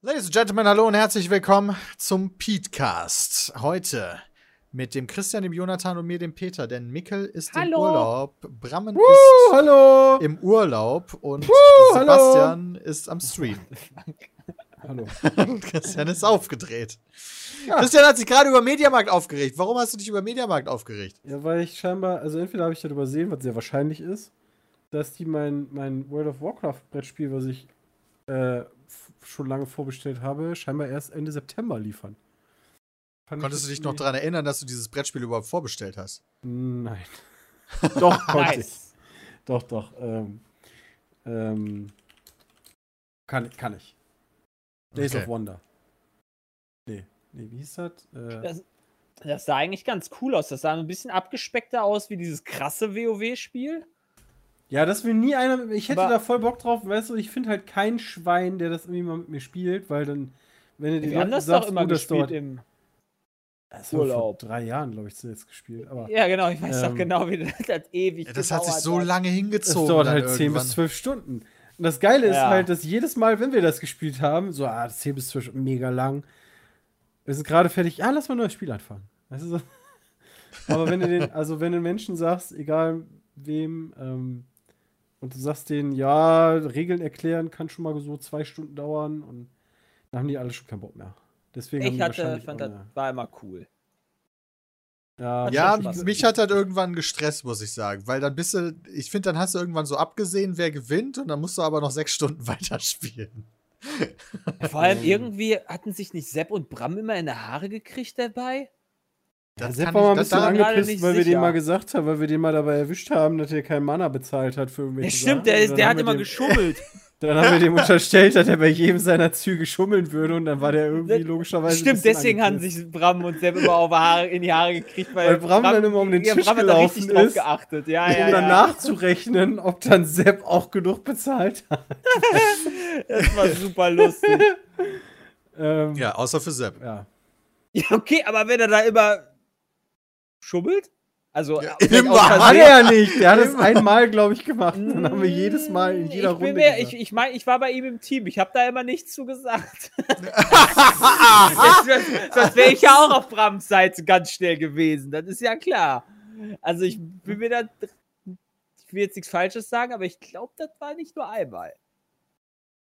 Ladies and Gentlemen, hallo und herzlich willkommen zum Petecast. Heute mit dem Christian, dem Jonathan und mir, dem Peter, denn Mikkel ist im Hallo. Urlaub, Brammen Woo, ist hallo! im Urlaub und Woo, Sebastian ist am Stream. Hallo. Christian ist aufgedreht. Christian hat sich gerade über Mediamarkt aufgeregt. Warum hast du dich über Mediamarkt aufgeregt? Ja, weil ich scheinbar, also entweder habe ich das übersehen, was sehr wahrscheinlich ist, dass die mein, mein World of Warcraft Brettspiel, was ich äh, schon lange vorbestellt habe, scheinbar erst Ende September liefern. Fand ich Konntest du dich noch daran erinnern, dass du dieses Brettspiel überhaupt vorbestellt hast? Nein. doch, konnte ich. Nice. Doch, doch. Ähm, ähm, kann, kann ich. Days Okay. of Wonder. Nee, nee, wie hieß das? Äh, Das, das sah eigentlich ganz cool aus. Das sah ein bisschen abgespeckter aus wie dieses krasse WoW-Spiel. Ja, das will nie einer. Ich hätte Aber- da voll Bock drauf, weißt du, ich finde halt kein Schwein, der das irgendwie mal mit mir spielt, weil dann, wenn du den Wir haben das sagst, doch immer oh, das gespielt dauert- im. das Urlaub. Vor drei Jahren, glaube ich, zuletzt gespielt. Aber Ja, genau, ich weiß doch Ähm, genau, wie das hat ewig Ja, das hat sich so hat. lange es hingezogen. dauert dann halt 10 irgendwann. bis 12 Stunden. Und das Geile ist Ja. halt, dass jedes Mal, wenn wir das gespielt haben, so, ah, 10 bis 12 Stunden, mega lang. Wir sind gerade fertig, ja, lass mal ein neues Spiel anfangen. Weißt du so? Aber wenn du den, also wenn du Menschen sagst, egal wem, ähm, und du sagst denen, ja, Regeln erklären kann schon mal so zwei Stunden dauern und dann haben die alle schon keinen Bock mehr. Deswegen haben Ich hatte, fand das war immer cool. ja, Hat Ja, mich hat das irgendwann gestresst, muss ich sagen. Weil dann bist du, ich finde, dann hast du irgendwann so abgesehen, wer gewinnt, und dann musst du aber noch sechs Stunden weiterspielen. Vor allem irgendwie hatten sich nicht Sepp und Bram immer in die Haare gekriegt dabei. Ja, Das Sepp war mal ein bisschen angepisst, weil wir sicher. dem mal gesagt haben, weil wir den mal dabei erwischt haben, dass er keinen Mana bezahlt hat für irgendwelche Ja, stimmt, Sachen. der, ist, der hat wir immer dem, geschummelt. Dann haben wir dem unterstellt, dass er bei jedem seiner Züge schummeln würde und dann war der irgendwie logischerweise. ein Stimmt, deswegen haben sich Bram und Sepp immer auf Haare, in die Haare gekriegt, weil, Weil Bram dann immer um den ja, Tisch Bram hat da richtig gelaufen drauf ist, geachtet. Ja, um ja, dann nachzurechnen, ob dann Sepp auch genug bezahlt hat. Das war super lustig. Ähm, Ja, außer für Sepp. ja. Ja, okay, aber wenn er da immer schummelt? Also, Ja, vielleicht immer. Hat er ja nicht. Der hat es einmal, glaube ich, gemacht. Dann haben wir jedes Mal in jeder ich bin Runde. Gesagt. ich ich meine, ich war bei ihm im Team. Ich habe da immer nichts zu gesagt. Sonst wäre ich ja auch auf Brams Seite ganz schnell gewesen. Das ist ja klar. Also, ich bin mir da. Ich will jetzt nichts Falsches sagen, aber ich glaube, das war nicht nur einmal.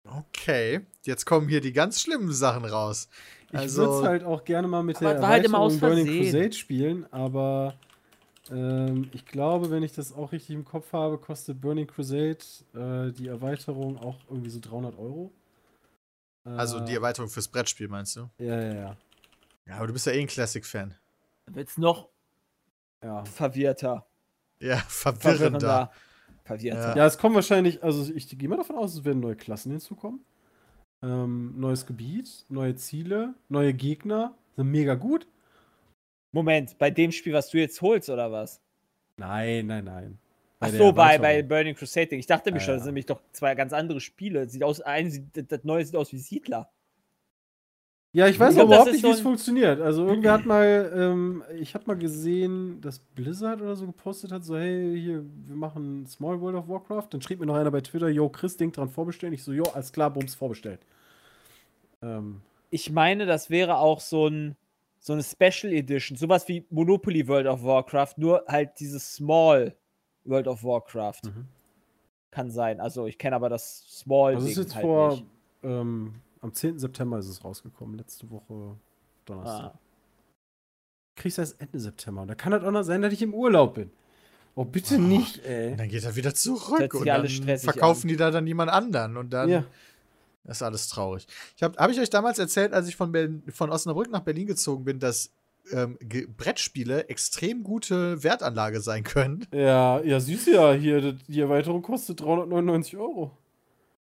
Okay, jetzt kommen hier die ganz schlimmen Sachen raus. Ich Also- würde es halt auch gerne mal mit der war halt immer Erweiterung aus Burning. Crusade spielen, aber ähm, ich glaube, wenn ich das auch richtig im Kopf habe, kostet Burning Crusade äh, die Erweiterung auch irgendwie so 300 Euro. Äh, Also die Erweiterung fürs Brettspiel, meinst du? Ja, ja, ja. Ja, aber du bist ja eh ein Classic-Fan. Dann wird es noch Ja. verwirrter. Ja, verwirrender. Verwirrter. ja, es kommen wahrscheinlich, also ich gehe mal davon aus, es werden neue Klassen hinzukommen. Ähm, neues Gebiet, neue Ziele, neue Gegner. Sind mega gut. Moment, bei dem Spiel, was du jetzt holst, oder was? Nein, nein, nein. Ach der so, bei, bei. Burning Crusade. Ich dachte mir Ja, schon, das sind nämlich doch zwei ganz andere Spiele. Sieht aus, ein, das neue sieht aus wie Siedler. Ja, ich weiß Ich glaub, überhaupt nicht, wie so es ein- funktioniert. Also irgendwer hat mal, ähm, ich habe mal gesehen, dass Blizzard oder so gepostet hat, so hey, hier, wir machen Small World of Warcraft. Dann schrieb mir noch einer bei Twitter, yo, Chris, denk dran vorbestellen. Ich so, yo, alles klar, Bums, vorbestellt. Ähm, Ich meine, das wäre auch so, ein, so eine Special Edition. Sowas wie Monopoly World of Warcraft, nur halt dieses Small World of Warcraft. Mhm. Kann sein. Also ich kenne aber das Small. also es ist jetzt halt vor, ähm, am 10. September ist es rausgekommen, letzte Woche Donnerstag. Ah. Kriegst du erst Ende September. Da kann das auch noch sein, dass ich im Urlaub bin. Oh, bitte Oh, nicht, ey. Und dann geht er wieder zurück und dann verkaufen die da dann jemand anderen und dann Ja. ist alles traurig. Ich habe hab ich euch damals erzählt, als ich von, Berlin, von Osnabrück nach Berlin gezogen bin, dass ähm, Ge- Brettspiele extrem gute Wertanlage sein können. Ja, ja, süß ja hier. Die Erweiterung kostet 399 Euro.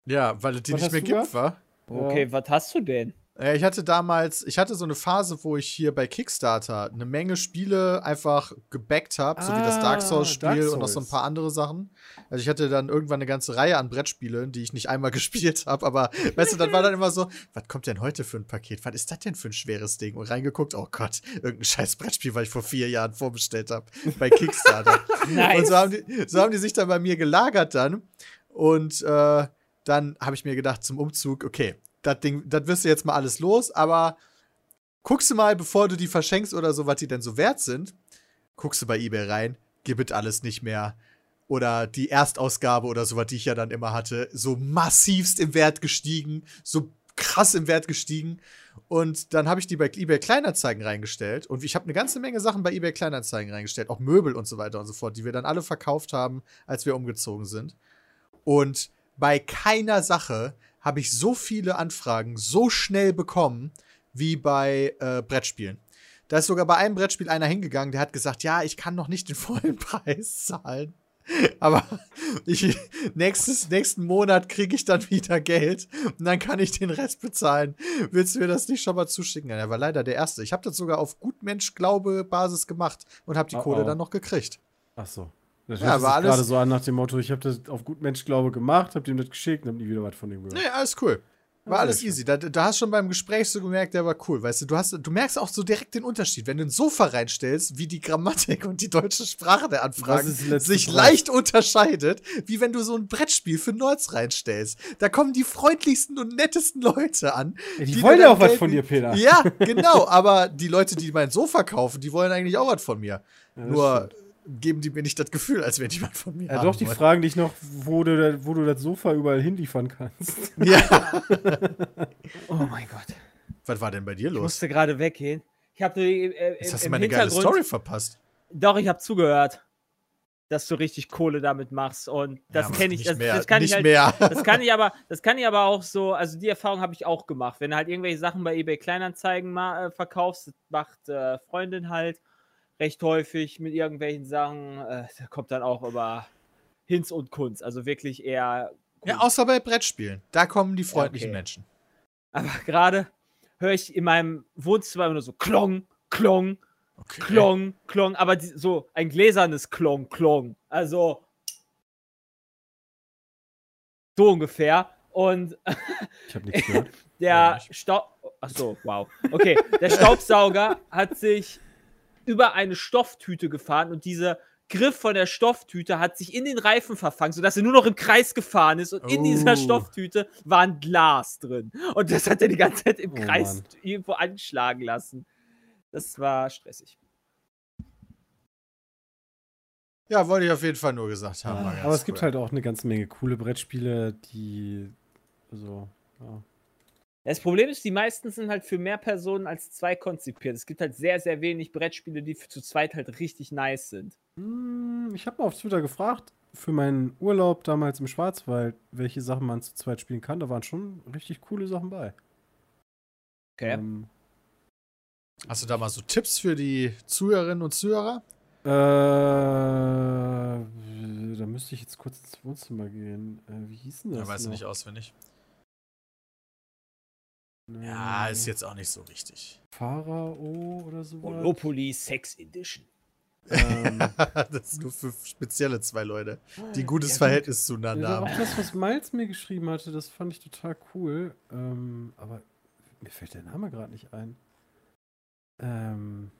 Ja, weil es die Was nicht mehr gibt, gehabt? Okay, was hast du denn? Äh, Ich hatte damals, ich hatte so eine Phase, wo ich hier bei Kickstarter eine Menge Spiele einfach gebackt habe, so wie das Dark Ah, Souls-Spiel und noch so ein paar andere Sachen. Also ich hatte dann irgendwann eine ganze Reihe an Brettspielen, die ich nicht einmal gespielt habe, aber weißt du, dann war dann immer so, was kommt denn heute für ein Paket? Was ist das denn für ein schweres Ding? Und reingeguckt, oh Gott, irgendein scheiß Brettspiel, was ich vor vier Jahren vorbestellt habe bei Kickstarter. Und Nice. so haben, die, so haben die sich dann bei mir gelagert dann. Und äh, dann habe ich mir gedacht zum Umzug, okay, das Ding, das wirst du jetzt mal alles los, aber guckst du mal, bevor du die verschenkst oder so, was die denn so wert sind, guckst du bei eBay rein, gib es alles nicht mehr. Oder die Erstausgabe oder so, was die ich ja dann immer hatte, so massivst im Wert gestiegen, so krass im Wert gestiegen. Und dann habe ich die bei eBay Kleinanzeigen reingestellt. Und ich habe eine ganze Menge Sachen bei eBay Kleinanzeigen reingestellt, auch Möbel und so weiter und so fort, die wir dann alle verkauft haben, als wir umgezogen sind. Und bei keiner Sache habe ich so viele Anfragen so schnell bekommen wie bei äh, Brettspielen. Da ist sogar bei einem Brettspiel einer hingegangen, der hat gesagt, ja, ich kann noch nicht den vollen Preis zahlen. Aber ich, nächstes, nächsten Monat kriege ich dann wieder Geld und dann kann ich den Rest bezahlen. Willst du mir das nicht schon mal zuschicken? Er war leider der Erste. Ich habe das sogar auf Gutmensch-Glaube-Basis gemacht und habe die Oh, Kohle oh. dann noch gekriegt. Ach so. Das Ja, war alles- gerade so an nach dem Motto, ich habe das auf gut Mensch glaube gemacht, habe ihm das geschickt und habe nie wieder was von ihm gehört. Nee, alles cool. War Ja, alles easy. Da, da hast schon beim Gespräch so gemerkt, der war cool. Weißt du, du, hast, du merkst auch so direkt den Unterschied, wenn du ein Sofa reinstellst, wie die Grammatik und die deutsche Sprache der Anfragen die sich Preis? leicht unterscheidet, wie wenn du so ein Brettspiel für Nerds reinstellst. Da kommen die freundlichsten und nettesten Leute an. Ey, die dir wollen ja auch was von dir, Peter. Ja, genau. aber die Leute, die mein Sofa kaufen, die wollen eigentlich auch was von mir. Ja, Nur stimmt. Geben die mir nicht das Gefühl, als wenn die was von mir Ja, haben doch, die wollen. fragen dich noch, wo du, wo du das Sofa überall hinliefern kannst. Ja. Oh mein Gott. was war denn bei dir Ich los? musste gerade weggehen. Ich habe äh, Jetzt im, hast du meine geile Hintergrund. Story verpasst. Doch, ich habe zugehört, dass du richtig Kohle damit machst und das Ja, kenne ich. nicht Das, mehr, das kann nicht ich halt. mehr. Das kann ich aber, das kann ich aber auch so. Also die Erfahrung habe ich auch gemacht. Wenn du halt irgendwelche Sachen bei eBay Kleinanzeigen ma- äh, verkaufst, das macht äh, Freundin halt recht häufig mit irgendwelchen Sachen. Äh, da kommt dann auch über Hinz und Kunz. Also wirklich eher. Ja, Kunst. außer bei Brettspielen. Da kommen die freundlichen okay. Menschen. Aber gerade höre ich in meinem Wohnzimmer immer nur so Klong, Klong, Okay. Klong, Klong, aber die, so ein gläsernes Klong, Klong. Also so ungefähr. Und Ich habe nichts gehört. Ja, der nicht. Staub. Achso, wow. Okay, der Staubsauger hat sich über eine Stofftüte gefahren und dieser Griff von der Stofftüte hat sich in den Reifen verfangen, sodass er nur noch im Kreis gefahren ist und in dieser Oh. Stofftüte war ein Glas drin. Und das hat er die ganze Zeit im Oh Kreis Mann. irgendwo anschlagen lassen. Das war stressig. Ja, wollte ich auf jeden Fall nur gesagt haben. ganz Aber es gibt cool. halt auch eine ganze Menge coole Brettspiele, die. Also, ja. Das Problem ist, die meisten sind halt für mehr Personen als zwei konzipiert. Es gibt halt sehr, sehr wenig Brettspiele, die für zu zweit halt richtig nice sind. Hm, Ich habe mal auf Twitter gefragt, für meinen Urlaub damals im Schwarzwald, welche Sachen man zu zweit spielen kann. Da waren schon richtig coole Sachen bei. Okay. Ähm, Hast du da mal so Tipps für die Zuhörerinnen und Zuhörer? äh, da müsste ich jetzt kurz ins Wohnzimmer gehen. Äh, wie hieß denn das? Ja, weißt du noch? nicht auswendig. Ja, ist jetzt auch nicht so wichtig. Pharao oder so. Monopoly Sex Edition. ähm, das ist nur für spezielle zwei Leute, die ein gutes Ja. Verhältnis Ja, zueinander haben. auch das, was Miles mir geschrieben hatte, das fand ich total cool. Ähm, aber mir fällt der Name gerade nicht ein. Ähm,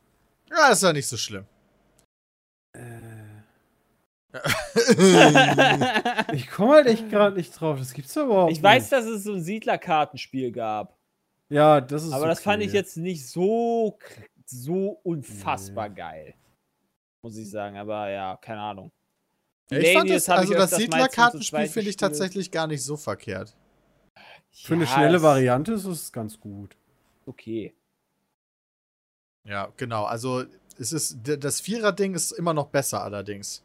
Ja, ist ja nicht so schlimm. äh, ich komme halt echt gerade nicht drauf. Das gibt's ja überhaupt ich weiß, nicht. dass es so ein Siedlerkartenspiel gab. Ja, das ist Aber das fand okay. ich jetzt nicht so, so unfassbar Nee. geil. Muss ich sagen. Aber ja, keine Ahnung. Ja, ich fand das, also ich das Siedlerkartenspiel finde ich tatsächlich gar nicht so verkehrt. Für eine Ja, schnelle Variante ist es ganz gut. Okay. Ja, genau. Also es ist das Vierer-Ding ist immer noch besser allerdings.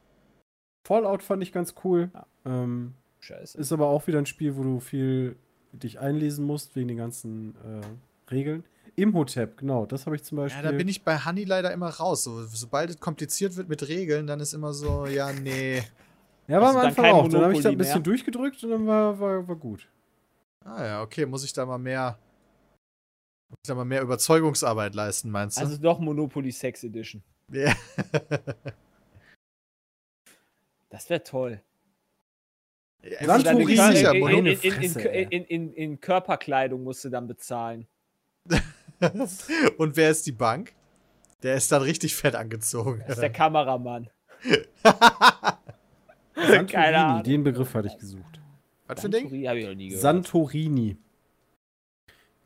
Fallout fand ich ganz cool. Ja. Ähm, Scheiße. ist aber auch wieder ein Spiel, wo du viel dich einlesen musst wegen den ganzen äh, Regeln. Imhotep, genau, das habe ich zum Ja, Beispiel. da bin ich bei Honey leider immer raus. So, sobald es kompliziert wird mit Regeln, dann ist immer so, ja, nee. ja, aber Also am dann Anfang auch. Dann habe ich da ein bisschen mehr? durchgedrückt und dann war, war, war gut. Ah ja, okay, muss ich da mal mehr Muss aber mehr Überzeugungsarbeit leisten, meinst du? Also doch Monopoly Sex Edition. ja. Das wäre toll. Ja, Land Musst du dann Monopoly in, in, in, in, in, in, Fresse, ey. in, in, in Körperkleidung musst du dann bezahlen. Und wer ist die Bank? Der ist dann richtig fett angezogen. Das ist der Kameramann. Santorini, Ahnung. den Begriff hatte ich gesucht. Was für ein Ding? Santorini Hab ich noch nie gehört. Santorini.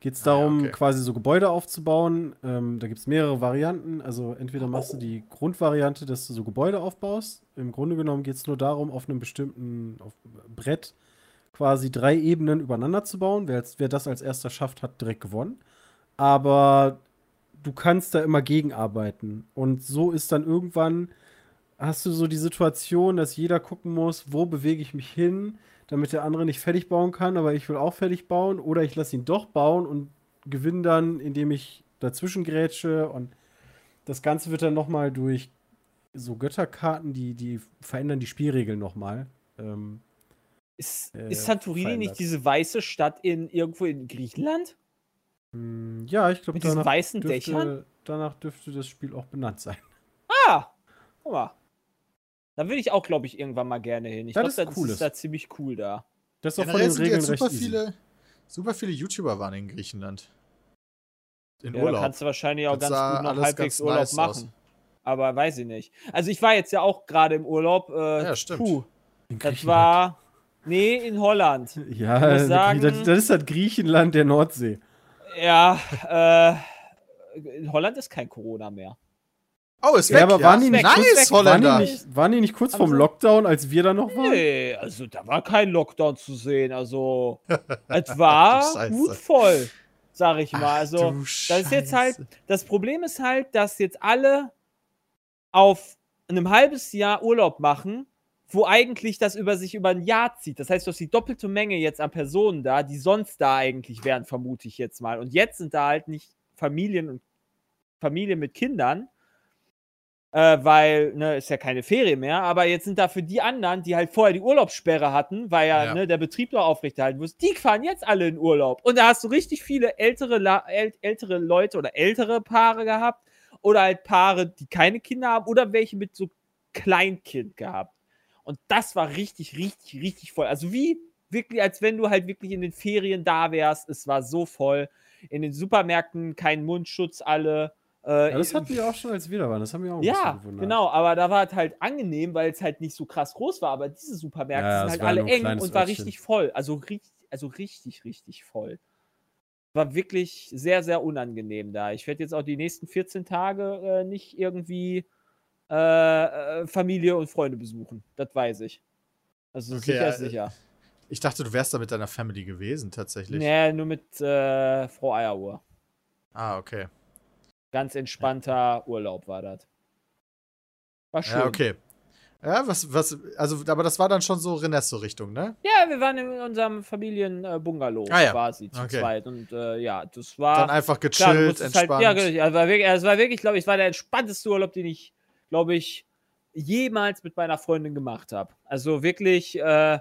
Geht es Ah, darum, okay. quasi so Gebäude aufzubauen. Ähm, da gibt es mehrere Varianten. Also entweder machst du die Grundvariante, dass du so Gebäude aufbaust. Im Grunde genommen geht es nur darum, auf einem bestimmten auf Brett quasi drei Ebenen übereinander zu bauen. Wer, wer das als erster schafft, hat direkt gewonnen. Aber du kannst da immer gegenarbeiten. Und so ist dann irgendwann, hast du so die Situation, dass jeder gucken muss, wo bewege ich mich hin, damit der andere nicht fertig bauen kann, aber ich will auch fertig bauen. Oder ich lasse ihn doch bauen und gewinne dann, indem ich dazwischen grätsche. Und das Ganze wird dann nochmal durch so Götterkarten, die, die verändern die Spielregeln nochmal. Ähm, Ist, äh, ist Santorini nicht diese weiße Stadt in irgendwo in Griechenland? mh, ja, ich glaube, danach, dürfte- danach dürfte das Spiel auch benannt sein. Ah! Guck mal. Da will ich auch, glaube ich, irgendwann mal gerne hin. Ich Das glaube, ist das cool, ist das- da ziemlich cool da. Das ist auch von Generell den sind Regeln jetzt recht super easy. viele, super viele YouTuber waren in Griechenland. In Ja, da Urlaub. kannst du wahrscheinlich auch Das ganz gut noch halbwegs Urlaub nice machen. aus. Aber weiß ich nicht. Also ich war jetzt ja auch gerade im Urlaub. Äh, Ja, stimmt. Puh, das war. Nee, in Holland. Ja, muss das, sagen- das ist das Griechenland der Nordsee. Ja, äh, in Holland ist kein Corona mehr. Oh, ist Ja, weg, aber ja? waren die nicht nice, kurz weg? Waren Holländer. die, nicht, waren die nicht kurz vorm sie- Lockdown, als wir da noch waren? Nee, also da war kein Lockdown zu sehen. Also, es war gut voll, sag ich mal. Ach Also, du das ist jetzt halt, das Problem ist halt, dass jetzt alle auf einem halbes Jahr Urlaub machen, wo eigentlich das über sich über ein Jahr zieht. Das heißt, du hast die doppelte Menge jetzt an Personen da, die sonst da eigentlich wären, vermute ich jetzt mal. Und jetzt sind da halt nicht Familien und Familien mit Kindern, äh, weil, ne, ist ja keine Ferie mehr, aber jetzt sind da für die anderen, die halt vorher die Urlaubssperre hatten, weil ja, Ja. Ne, der Betrieb noch aufrechterhalten muss, die fahren jetzt alle in Urlaub. Und da hast du richtig viele ältere, La äl ältere Leute oder ältere Paare gehabt oder halt Paare, die keine Kinder haben oder welche mit so Kleinkind gehabt. Und das war richtig, richtig, richtig voll. Also wie wirklich, als wenn du halt wirklich in den Ferien da wärst. Es war so voll. In den Supermärkten kein Mundschutz, alle. Äh, Ja, das hatten wir auch schon, als wir da waren. Das haben wir auch ein ja, bisschen gewundert. genau, aber da war es halt angenehm, weil es halt nicht so krass groß war. Aber diese Supermärkte Ja, sind halt alle eng und war Örtchen. richtig voll. Also richtig, also richtig, richtig voll. War wirklich sehr, sehr unangenehm da. Ich werde jetzt auch die nächsten 14 Tage äh, nicht irgendwie äh, äh, Familie und Freunde besuchen. Das weiß ich. Also Okay, sicher äh, sicher. Ich dachte, du wärst da mit deiner Family gewesen, tatsächlich. Nee, nur mit äh, Frau Eieruhr. Ah, okay. Ganz entspannter Urlaub war das. War schön. Ja, okay. Ja, was, was, also, aber das war dann schon so Renesso-Richtung, ne? Ja, wir waren in unserem Familien-Bungalow Ah ja, quasi zu okay. zweit. Und äh, ja, das war. Dann einfach klar, gechillt, halt, entspannt. ja, genau, es war wirklich, es war wirklich, glaube ich, es war der entspannteste Urlaub, den ich, glaube ich, jemals mit meiner Freundin gemacht habe. Also wirklich äh,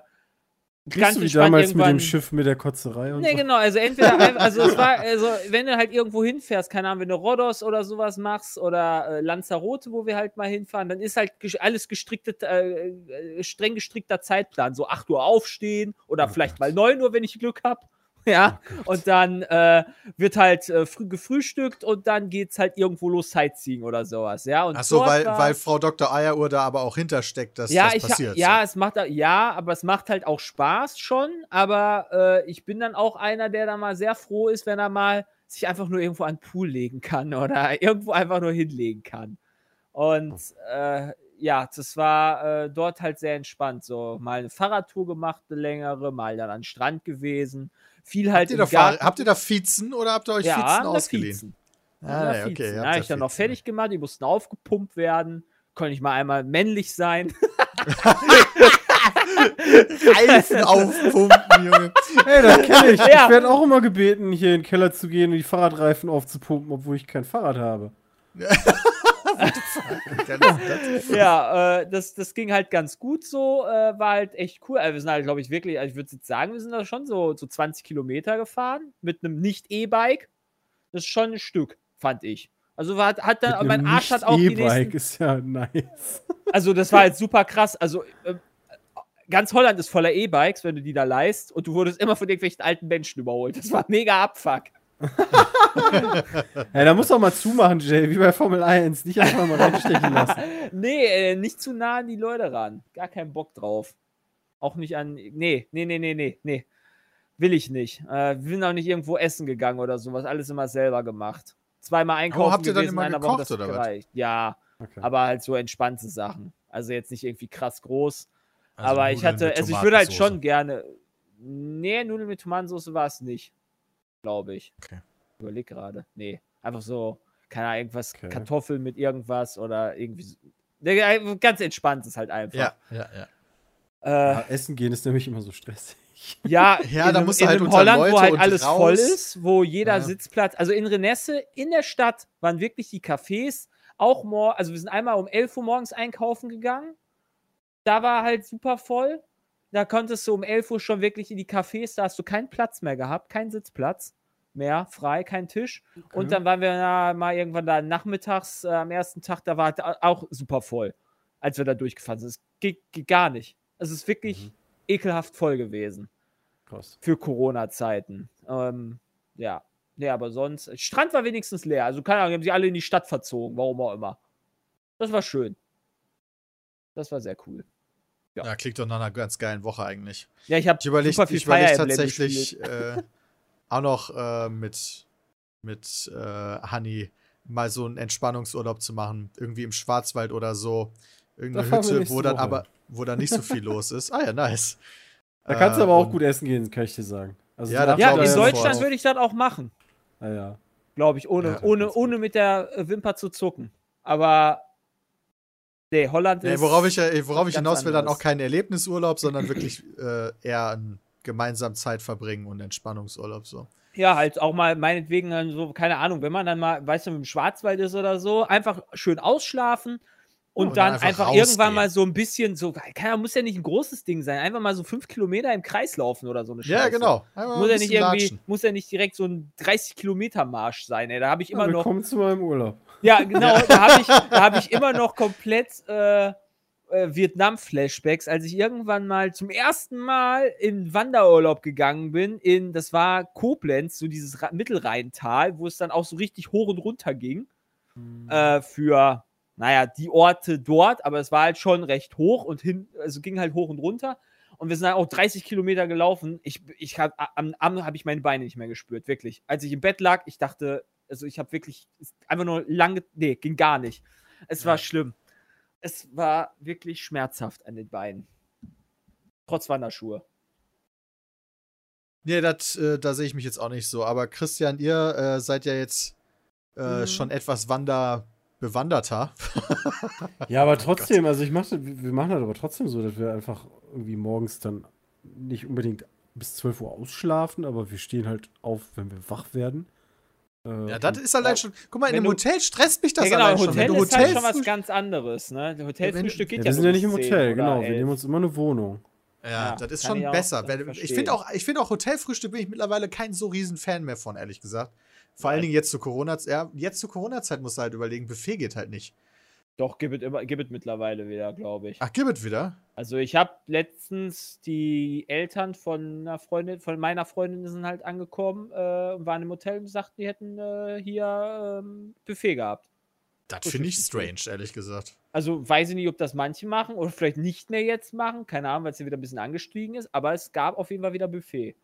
Ganz so wie damals mit dem Schiff mit der Kotzerei und Nee, so. genau, also entweder, also es war, also wenn du halt irgendwo hinfährst, keine Ahnung, wenn du Rhodos oder sowas machst oder äh, Lanzarote, wo wir halt mal hinfahren, dann ist halt alles gestrickte, äh, äh, streng gestrickter Zeitplan. So 8 Uhr aufstehen oder Oh vielleicht Gott. mal 9 Uhr, wenn ich Glück habe. Ja, und dann äh, wird halt äh, früh gefrühstückt und dann geht's halt irgendwo los Sightseeing oder sowas, ja. Und Ach so, weil, weil Frau Dr. Eieruhr da aber auch hintersteckt, dass ja, das ich, passiert. ja, es macht, ja, aber es macht halt auch Spaß schon. Aber äh, ich bin dann auch einer, der da mal sehr froh ist, wenn er mal sich einfach nur irgendwo an den Pool legen kann oder irgendwo einfach nur hinlegen kann. Und äh, ja, das war äh, dort halt sehr entspannt. So mal eine Fahrradtour gemacht, eine längere, mal dann an den Strand gewesen. Viel halt habt, ihr im da Garten. habt ihr da Vizen oder habt ihr euch ja, na, ausgeliehen? Vizen. Ah, ja, okay, Ja, habt ich dann noch fertig gemacht, die mussten aufgepumpt werden. Konnte ich mal einmal männlich sein. Reifen aufpumpen, Junge. Hey, das kenne ich. Ja. Ich werde auch immer gebeten, hier in den Keller zu gehen und die Fahrradreifen aufzupumpen, obwohl ich kein Fahrrad habe. ja, äh, das, das ging halt ganz gut so, äh, war halt echt cool. Also wir sind halt, glaube ich, wirklich, also ich würde jetzt sagen, wir sind da schon so, so 20 Kilometer gefahren mit einem Nicht-E-Bike. Das ist schon ein Stück, fand ich. Also war, hat dann, mein Arsch hat auch die Nicht-E-Bike nächsten, ist ja nice. also das war halt super krass. Also äh, ganz Holland ist voller E-Bikes, wenn du die da leist und du wurdest immer von irgendwelchen alten Menschen überholt. Das war mega Abfuck. Ja, da muss doch mal zumachen, Jay, wie bei Formel 1. Nicht einfach mal reinstechen lassen. Nee, äh, nicht zu nah an die Leute ran. Gar keinen Bock drauf. Auch nicht an. Nee, nee, nee, nee, nee, nee. Will ich nicht. Äh, wir sind auch nicht irgendwo essen gegangen oder sowas. Alles immer selber gemacht. Zweimal einkaufen habt ihr dann gewesen, immer in einer gekocht, das oder was? gereicht. Ja, Okay. aber halt so entspannte Sachen. Also jetzt nicht irgendwie krass groß. Also aber ich hatte, also ich würde halt schon gerne. Nee, Nudeln mit Tomatensauce war es nicht. Glaube ich. Okay. Überleg gerade. Nee. Einfach so, keine Ahnung, irgendwas, Okay. Kartoffeln mit irgendwas oder irgendwie. So. Nee, Ganz entspannt ist halt einfach. Ja, ja, ja. Äh, Ja, Essen gehen ist nämlich immer so stressig. ja, Ja, in, da musst du in halt einem unter Holland, Leute wo halt alles raus. voll ist, wo jeder Ja. Sitzplatz, also in Renesse, in der Stadt, waren wirklich die Cafés auch morgen, also wir sind einmal um 11 Uhr morgens einkaufen gegangen. Da war halt super voll. Da konntest du um 11 Uhr schon wirklich in die Cafés, da hast du keinen Platz mehr gehabt, keinen Sitzplatz mehr, frei, kein Tisch. Und dann waren wir na, mal irgendwann da nachmittags äh, am ersten Tag, da war au- auch super voll, als wir da durchgefahren sind. Es geht, geht gar nicht. Es ist wirklich Mhm. ekelhaft voll gewesen Krass. für Corona-Zeiten. Ähm, ja. Nee, aber sonst. Strand war wenigstens leer. Also, keine Ahnung, haben sie alle in die Stadt verzogen, warum auch immer. Das war schön. Das war sehr cool. Ja. Ja, klingt doch nach einer ganz geilen Woche eigentlich. Ja, ich habe Ich überlege super viel ich überleg Fire Emblem tatsächlich äh, auch noch äh, mit, mit äh, Honey mal so einen Entspannungsurlaub zu machen. Irgendwie im Schwarzwald oder so. Irgendeine Da Hütte, wo dann Woche aber, wo dann nicht so viel los ist. Ah ja, nice. Da kannst du aber auch und- gut essen gehen, kann ich dir sagen. Also Ja, Ja, in. Deutschland würde ich das auch machen. Ja, ja. Glaube ich, ohne, Ja, ohne, ohne mit der Wimper zu zucken. Aber. Nee, Holland Nee, ist. worauf ich, äh, worauf ich hinaus will, dann auch kein Erlebnisurlaub, sondern wirklich äh, eher ein gemeinsam Zeit verbringen und Entspannungsurlaub so. Ja, halt auch mal meinetwegen dann so, keine Ahnung, wenn man dann mal, weißt du, im Schwarzwald ist oder so, einfach schön ausschlafen und, und dann, dann einfach, einfach irgendwann mal so ein bisschen so, keine Ahnung, muss ja nicht ein großes Ding sein, einfach mal so fünf Kilometer im Kreis laufen oder so eine Ja, genau. Einfach Muss ein ja nicht irgendwie, latschen. muss ja nicht direkt so ein 30 Kilometer Marsch sein, ey. Da habe ich immer ja, noch, willkommen zu meinem Urlaub. Ja, genau, da habe ich, da hab ich immer noch komplett äh, äh, Vietnam-Flashbacks, als ich irgendwann mal zum ersten Mal in Wanderurlaub gegangen bin, in, das war Koblenz, so dieses Ra Mittelrheintal, wo es dann auch so richtig hoch und runter ging, äh, für, naja, die Orte dort, aber es war halt schon recht hoch und hin, also ging halt hoch und runter. Und wir sind dann auch 30 Kilometer gelaufen. Ich, ich hab, am Abend habe ich meine Beine nicht mehr gespürt, wirklich. Als ich im Bett lag, ich dachte, also ich habe wirklich einfach nur lange, nee, ging gar nicht. Es war Ja. schlimm. Es war wirklich schmerzhaft an den Beinen. Trotz Wanderschuhe. Nee, dat, äh, da sehe ich mich jetzt auch nicht so. Aber Christian, ihr äh, seid ja jetzt äh, Mhm. schon etwas wanderbewanderter. Ja, aber trotzdem, also ich mache, wir machen das aber trotzdem so, dass wir einfach irgendwie morgens dann nicht unbedingt bis 12 Uhr ausschlafen, aber wir stehen halt auf, wenn wir wach werden. Äh, ja, das ist allein schon. Guck mal, in du- Hotel stresst mich das ja, genau, allein schon. Hotel Wenn du ist halt schon was ganz anderes, ne? Hotelfrühstück geht ja, ja, wir sind ja nicht im 10 Hotel, genau. Wir 11. nehmen uns immer eine Wohnung. Ja, Ja, das ist schon ich auch besser. Weil, ich finde auch, ich find auch Hotelfrühstück bin ich mittlerweile kein so riesen Fan mehr von, ehrlich gesagt. Vor allen Nein. Dingen jetzt zu Corona, ja, jetzt zur Corona-Zeit musst du halt überlegen, Buffet geht halt nicht. Doch, gibt es immer, gibt es mittlerweile wieder, glaube ich. Ach, gib es wieder? Also ich habe letztens die Eltern von einer Freundin, von meiner Freundin sind halt angekommen äh, und waren im Hotel und sagten, die hätten äh, hier ähm, Buffet gehabt. Das finde ich strange, ehrlich gesagt. Also weiß ich nicht, ob das manche machen oder vielleicht nicht mehr jetzt machen. Keine Ahnung, weil es ja wieder ein bisschen angestiegen ist. Aber es gab auf jeden Fall wieder Buffet.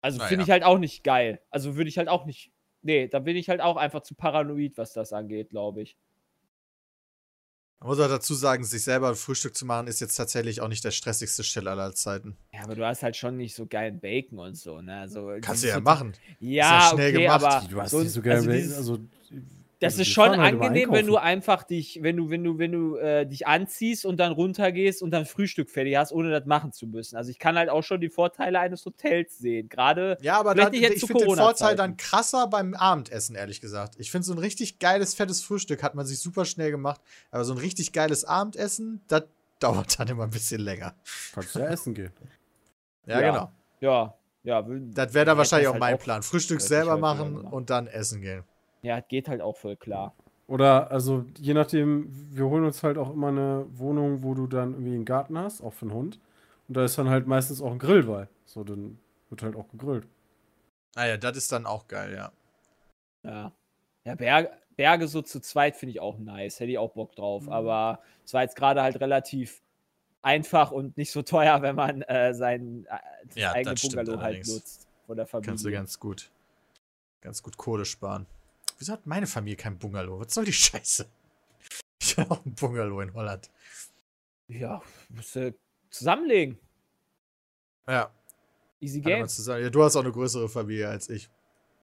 Also finde ich halt auch nicht geil. Also würde ich halt auch nicht. Nee, da bin ich halt auch einfach zu paranoid, was das angeht, glaube ich. Man muss auch dazu sagen, sich selber ein Frühstück zu machen, ist jetzt tatsächlich auch nicht der stressigste Stelle aller Zeiten. Ja, aber du hast halt schon nicht so geilen Bacon und so, ne? Also, Kannst du ja so- machen. Ja, Ist ja schnell okay, gemacht. aber Du hast so, nicht so gerne also dieses, also das also ist schon halt angenehm, wenn du einfach dich, wenn du, wenn du, wenn du äh, dich anziehst und dann runtergehst und dann Frühstück fertig hast, ohne das machen zu müssen. Also ich kann halt auch schon die Vorteile eines Hotels sehen. Gerade Ja, aber Vielleicht dann, nicht jetzt ich finde den Vorteil dann krasser beim Abendessen, ehrlich gesagt. Ich finde, so ein richtig geiles, fettes Frühstück hat man sich super schnell gemacht. Aber so ein richtig geiles Abendessen, das dauert dann immer ein bisschen länger. kannst du ja essen gehen. Ja, Ja. genau. ja, Ja, Das wäre dann wahrscheinlich auch halt mein Plan. Frühstück selber halt machen und dann essen gehen. Ja, geht halt auch voll klar. Oder, also, je nachdem, wir holen uns halt auch immer eine Wohnung, wo du dann irgendwie einen Garten hast, auch für einen Hund. Und da ist dann halt meistens auch ein Grill bei. So, dann wird halt auch gegrillt. Naja, das ist dann auch geil, ja. Ja. Ja, Berge, Berge so zu zweit finde ich auch nice. Hätte ich auch Bock drauf. Mhm. Aber es war jetzt gerade halt relativ einfach und nicht so teuer, wenn man äh, sein äh, Ja, eigene das stimmt Bungalow halt allerdings. nutzt. Von der Familie. Kannst du ganz gut, ganz gut Kohle sparen. Wieso hat meine Familie kein Bungalow? Was soll die Scheiße? Ich habe auch ein Bungalow in Holland. ja, musst du zusammenlegen. Ja, Easy Game. zusammen. Ja, du hast auch eine größere Familie als ich.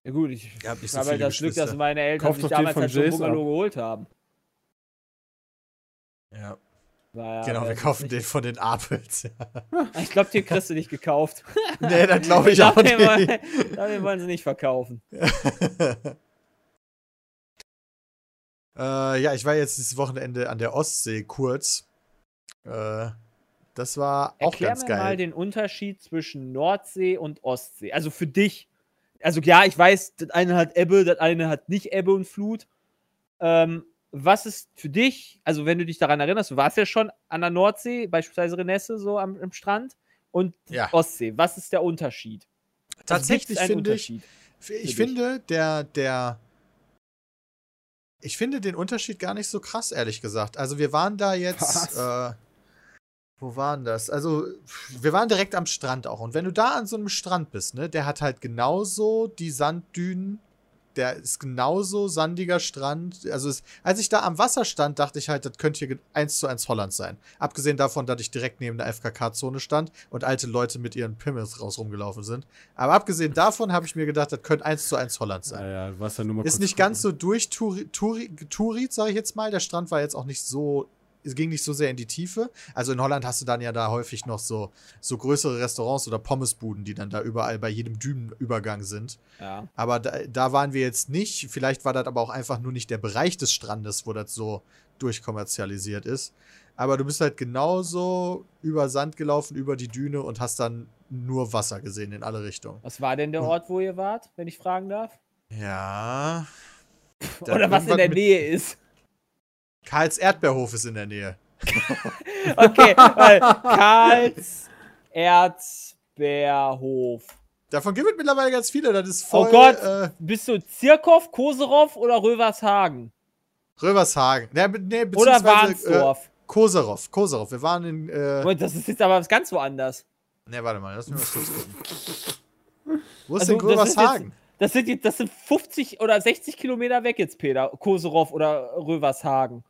Ja gut, ich habt nicht so habe halt das Glück, dass meine Eltern Kauf sich damals halt schon Bungalow ab. geholt haben. Ja, War ja- genau, wir kaufen nicht- den von den Apels. Ja. Ich glaube, den kriegst du nicht gekauft. nee, das glaube ich auch den, nicht. wollen, den wollen sie nicht verkaufen. Äh, ja, ich war jetzt dieses Wochenende an der Ostsee kurz. Äh, das war auch Erklär ganz mir geil. mal den Unterschied zwischen Nordsee und Ostsee. Also für dich. Also ja, ich weiß, das eine hat Ebbe, das eine hat nicht Ebbe und Flut. Ähm, was ist für dich, also wenn du dich daran erinnerst, du warst ja schon an der Nordsee, beispielsweise Renesse, so am, am Strand, und Ja. Ostsee. Was ist der Unterschied? Also Tatsächlich einen finde ich, Unterschied? ich finde, der, der, ich finde den Unterschied gar nicht so krass, ehrlich gesagt. Also wir waren da jetzt, äh, wo waren das? Also wir waren direkt am Strand auch. Und wenn du da an so einem Strand bist, ne, der hat halt genauso die Sanddünen, der ist genauso sandiger Strand. Also es, als ich da am Wasser stand, dachte ich halt, das könnte hier eins zu eins Holland sein. Abgesehen davon, dass ich direkt neben der FKK-Zone stand und alte Leute mit ihren Pimmels raus rumgelaufen sind. Aber abgesehen davon habe ich mir gedacht, das könnte eins zu eins Holland sein. Warst ja nur mal Ist nicht ganz so durch Turi, Turi, Turit, sage ich jetzt mal. Der Strand war jetzt auch nicht so, es ging nicht so sehr in die Tiefe. Also in Holland hast du dann ja da häufig noch so, so größere Restaurants oder Pommesbuden, die dann da überall bei jedem Dünenübergang sind. Ja. Aber da, da waren wir jetzt nicht. Vielleicht war das aber auch einfach nur nicht der Bereich des Strandes, wo das so durchkommerzialisiert ist. Aber du bist halt genauso über Sand gelaufen, über die Düne und hast dann nur Wasser gesehen in alle Richtungen. Was war denn der Hm. Ort, wo ihr wart, wenn ich fragen darf? Ja. Oder was in der Nähe ist? Karls Erdbeerhof ist in der Nähe. Okay, weil Karls Erzberhof. Davon gibt es mittlerweile ganz viele. Das ist voll. Oh Gott. Äh, Bist du Zirkow, Koserow oder Rövershagen? Rövershagen. Be- nee, Oder Äh, Warnsdorf? Koserow. Koserow. Wir waren in. Äh, Moment, das ist jetzt aber was ganz woanders. ne, warte mal. Lass mich mal kurz gucken. Wo ist Also, denn das Rövershagen? Das sind, jetzt, das sind 50 oder 60 Kilometer weg jetzt, Peter. Koserow oder Rövershagen.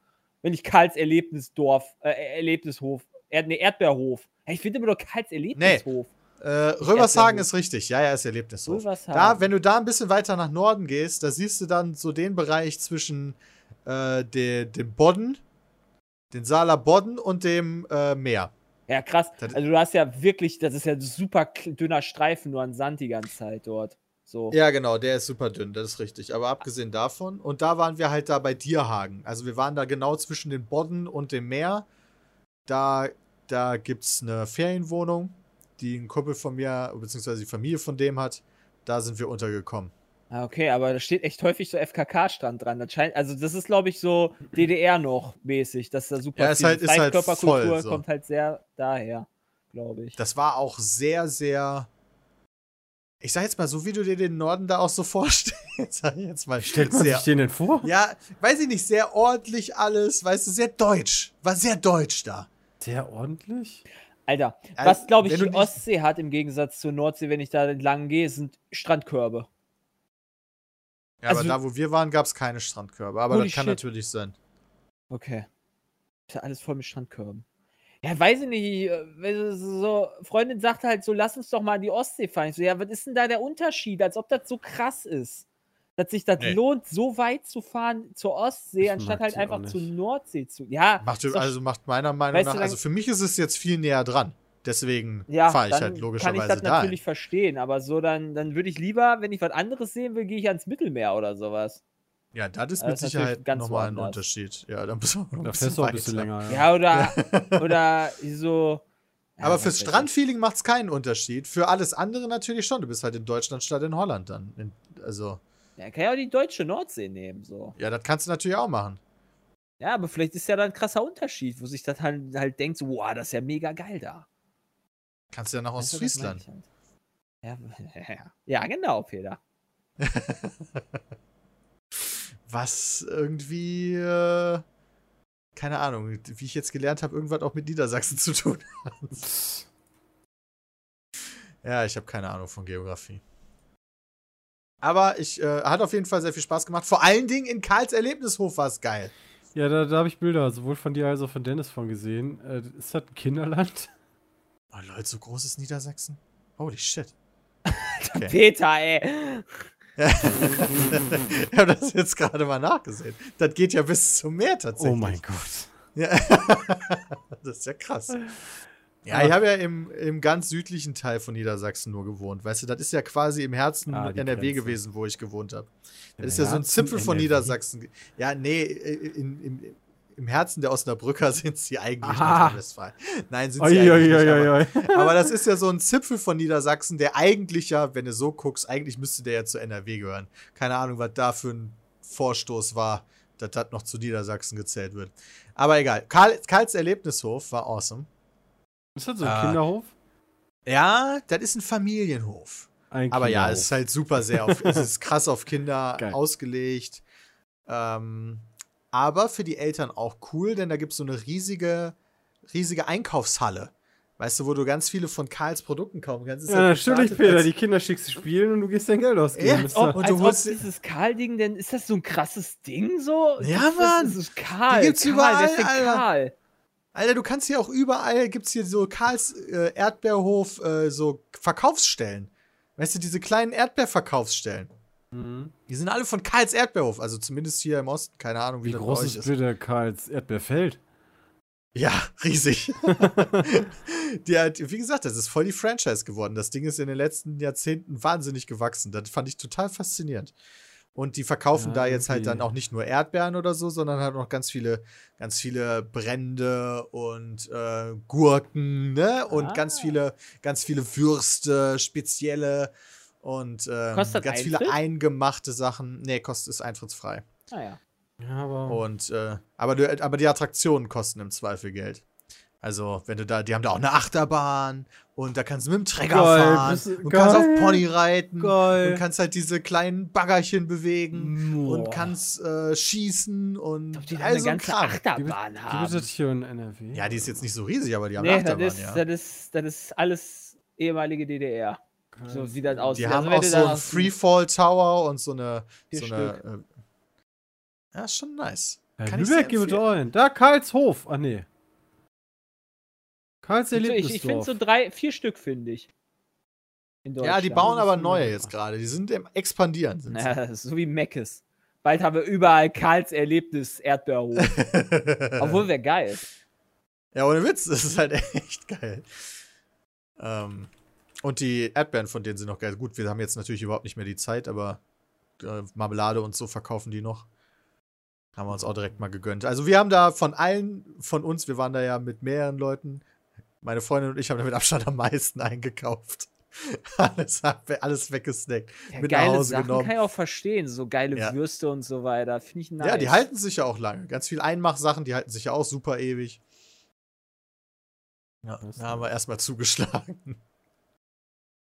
Wenn ich Karls Erlebnisdorf, äh, Erlebnishof, Erd, nee, Erdbeerhof. Ich finde immer nur Karls Erlebnishof. Äh, Rövershagen ist richtig. Ja, ja, ist Erlebnishof. Rövershagen. Da, wenn du da ein bisschen weiter nach Norden gehst, da siehst du dann so den Bereich zwischen äh, de, dem Bodden, den Saaler Bodden und dem äh, Meer. Ja, krass. Also du hast ja wirklich, das ist ja ein super dünner Streifen, nur an Sand die ganze Zeit dort. So. Ja, genau, der ist super dünn, das ist richtig. Aber abgesehen davon, und da waren wir halt da bei Dierhagen. Also wir waren da genau zwischen den Bodden und dem Meer. Da, da gibt es eine Ferienwohnung, die ein Kumpel von mir, beziehungsweise die Familie von dem hat. Da sind wir untergekommen. Ah, Okay, aber da steht echt häufig so FKK-Strand dran. Das scheint, also das ist, glaube ich, so DDR noch mäßig, dass da super Ja, ist viel halt- ist halt voll so. kommt halt sehr daher, glaube ich. Das war auch sehr, sehr. Ich sag jetzt mal, so wie du dir den Norden da auch so vorstellst, sag ich jetzt mal. Stellt man sehr, sich den denn vor? ja, weiß ich nicht, sehr ordentlich alles, weißt du, sehr deutsch. War sehr deutsch da. Sehr ordentlich? Alter, Ja, was, glaube ich, die Ostsee hat im Gegensatz zur Nordsee, wenn ich da entlang gehe, sind Strandkörbe. Ja, Also- aber da, wo wir waren, gab es keine Strandkörbe. Aber das kann shit. natürlich sein. Okay. Ist ja alles voll mit Strandkörben. Ja, weiß ich nicht. äh, So, Freundin sagt halt so, lass uns doch mal in die Ostsee fahren. Ich so, ja, was ist denn da der Unterschied? Als ob das so krass ist. Dass sich das Nee. lohnt, so weit zu fahren zur Ostsee, Ich anstatt halt einfach zur. Nordsee zu. Ja, Macht, doch- also macht meiner Meinung du, nach, dann- also für mich ist es jetzt viel näher dran. Deswegen ja, fahre ich halt kann ich logischerweise das da. natürlich verstehen. Aber so, dann, dann würde ich lieber, wenn ich was anderes sehen will, gehe ich ans Mittelmeer oder sowas. Ja, das ist Das mit ist natürlich Sicherheit nochmal ein. Unterschied. Ja, dann bist du noch ein Da bisschen fährst du auch ein bisschen länger. Ja, oder, oder so Ja, Aber fürs. Strandfeeling macht es keinen Unterschied. Für alles andere natürlich schon. Du bist halt in Deutschland statt in Holland dann. In, also, Ja, kann ja auch die deutsche Nordsee nehmen, so. ja, das kannst du natürlich auch machen. Ja, aber vielleicht ist ja da ein krasser Unterschied, wo sich das halt, halt denkt, so, wow, das ist ja mega geil da. Kannst du ja nach das Ostfriesland. halt. Ja, ja, genau, Peter. Was irgendwie, äh, keine Ahnung, wie ich jetzt gelernt habe, irgendwas auch mit Niedersachsen zu tun hat. Ja, ich habe keine Ahnung von Geografie. Aber ich äh, hat auf jeden Fall sehr viel Spaß gemacht. Vor allen Dingen in Karls Erlebnishof war es geil. Ja, da, da habe ich Bilder sowohl von dir als auch von Dennis von gesehen. Äh, ist das ein Kinderland? Oh Leute, so groß ist Niedersachsen? Holy shit. Okay. Peter, ey. Ich habe das jetzt gerade mal nachgesehen. Das geht ja bis zum Meer tatsächlich. Oh mein Gott. Ja. das ist ja krass. Ja, ich habe ja im, im ganz südlichen Teil von Niedersachsen nur gewohnt. Weißt du, das ist ja quasi im Herzen Ah, NRW Grenze. gewesen, wo ich gewohnt habe. Das Im ist ja so ein Zipfel von NRW? Niedersachsen. Ja, nee, in, in, im Herzen der Osnabrücker sind sie eigentlich. Nordrhein-Westfalen. Nein, sind sie Oi, eigentlich oi, nicht, oi, aber, oi, oi. aber das ist ja so ein Zipfel von Niedersachsen, der eigentlich ja, wenn du so guckst, eigentlich müsste der ja zu NRW gehören. Keine Ahnung, was da für ein Vorstoß war, dass das noch zu Niedersachsen gezählt wird. Aber egal. Karl, Karls Erlebnishof war awesome. Ist das so ein Ah. Kinderhof? Ja, das ist ein Familienhof. Ein Aber ja, es ist halt super sehr auf, es ist krass auf Kinder Geil. ausgelegt. Ähm, aber für die Eltern auch cool, denn da gibt es so eine riesige, riesige Einkaufshalle. Weißt du, wo du ganz viele von Karls Produkten kaufen kannst. Ist Ja, halt natürlich, Peter. Die Kinder schickst du spielen und du gehst dein Geld ausgeben. Ja, Ist doch- und du ob holst- dieses Karl-Ding denn, ist das so ein krasses Ding so? Ja, Das- Mann. Das ist Karl. Die gibt's Karl, überall, Alter. Karl? Alter, du kannst hier auch überall, gibt's hier so Karls äh, Erdbeerhof, äh, so Verkaufsstellen. Weißt du, diese kleinen Erdbeerverkaufsstellen. Mhm. Die sind alle von Karls Erdbeerhof, also zumindest hier im Osten. Keine Ahnung, wie, Wie groß ist ist. bitte Karls Erdbeerfeld? Ja, riesig. die hat, wie gesagt, das ist voll die Franchise geworden. Das Ding ist in den letzten Jahrzehnten wahnsinnig gewachsen. Das fand ich total faszinierend. Und die verkaufen Ja, da jetzt halt dann auch nicht nur Erdbeeren oder so, sondern halt noch ganz viele, ganz viele Brände und äh, Gurken, ne? Und Ah. ganz viele, ganz viele Würste, spezielle und ähm, Kostet ganz viele Eintritt? eingemachte Sachen. Nee, kostet ist eintrittsfrei. Naja. Ja, aber. Und, äh, aber, du, aber die Attraktionen kosten im Zweifel Geld. Also, wenn du da, die haben da auch eine Achterbahn und da kannst du mit dem Trecker Geil, fahren und kannst auf geil. Pony reiten Geil. und kannst halt diese kleinen Baggerchen bewegen und Boah. kannst äh, schießen und Ob die all eine so ein ganze Kram. Die Achterbahn gibt haben. es hier in NRW? Ja, die ist jetzt nicht so riesig, aber die haben nee, eine das Achterbahn, ist, ja. das, ist, das ist alles ehemalige DDR. So sieht das aus. Die Also haben auch so einen Freefall Tower und so eine. So eine äh, ja, ist schon nice. Ja, Kann ich Lübeck, sehr gib es empfehlen. ein. Da, Karlshof. Ah, nee. Karls Ich, ich finde Erlebnisdorf. so drei, vier Stück, finde ich. In Ja, die bauen aber neue jetzt gerade. Die sind im Expandieren. Sind sie. Ja, das ist so wie Meckes. Bald haben wir überall Karls Erlebnis Erdbeerhof. Obwohl wäre geil. Ja, ohne Witz, das ist halt echt geil. Ähm, und die Erdbeeren, von denen sind noch geil. Gut, wir haben jetzt natürlich überhaupt nicht mehr die Zeit, aber äh, Marmelade und so verkaufen die noch. Haben wir uns auch direkt mal gegönnt. Also wir haben da von allen von uns, wir waren da ja mit mehreren Leuten, meine Freundin und ich haben da mit Abstand am meisten eingekauft. alles, alles weggesnackt. Ja, mit nach geile Hause Sachen genommen. kann ich auch verstehen. So geile Ja. Würste und so weiter. Finde ich nice. Ja, die halten sich ja auch lange. Ganz viel Einmachsachen, die halten sich ja auch super ewig. Ja, da haben wir erstmal zugeschlagen.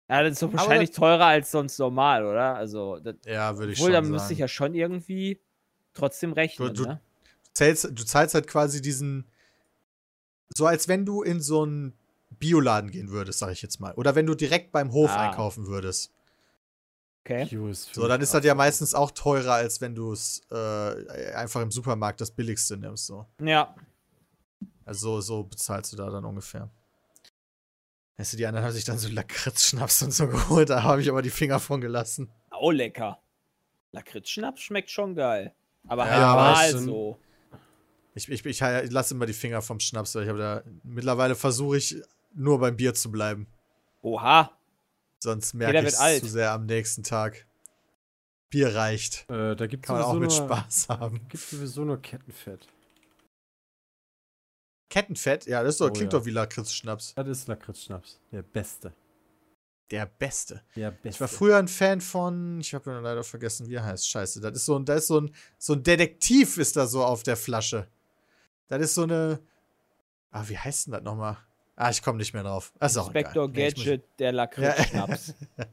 Ja, das ist doch wahrscheinlich teurer als sonst normal, oder? Also, das, Ja, würde ich obwohl, schon da sagen. müsste ich ja schon irgendwie trotzdem rechnen, Du- du- ne? zahlst, du zahlst halt quasi diesen. So als wenn du in so einen Bioladen gehen würdest, sag ich jetzt mal. Oder wenn du direkt beim Hof Ah. einkaufen würdest. Okay. So, dann ist das ja meistens auch teurer, als wenn du es äh, einfach im Supermarkt das billigste nimmst. So. Ja. Also so, so bezahlst du da dann ungefähr. Weißt du, die anderen haben sich dann so Lakritz-Schnaps und so geholt, da habe ich aber die Finger von gelassen. Auch lecker. Lakritz-Schnaps schmeckt schon geil. Aber Ja, halt aber mal so. Ich, ich, ich, ich lasse immer die Finger vom Schnaps, weil ich habe da mittlerweile versuche ich nur beim Bier zu bleiben. Oha. Sonst merke ich alt. zu sehr am nächsten Tag. Bier reicht. Äh, da gibt es Kann man auch sowieso mit nur, Spaß haben. gibt sowieso nur Kettenfett. Kettenfett? Ja, das ist doch, Oh, klingt ja. doch wie Lakritz-Schnaps. Das ist Lakritz-Schnaps. Der beste. Der beste. Der beste. Ich war früher ein Fan von, ich habe leider vergessen, wie er heißt. Scheiße, das ist so ein, da ist so ein, so ein Detektiv ist da so auf der Flasche. Das ist so eine, ah, wie heißt denn das nochmal? Ah, ich komme nicht mehr drauf. Das ist auch Inspector egal. Nee, ich muss- Gadget, der Lakritz-Schnaps.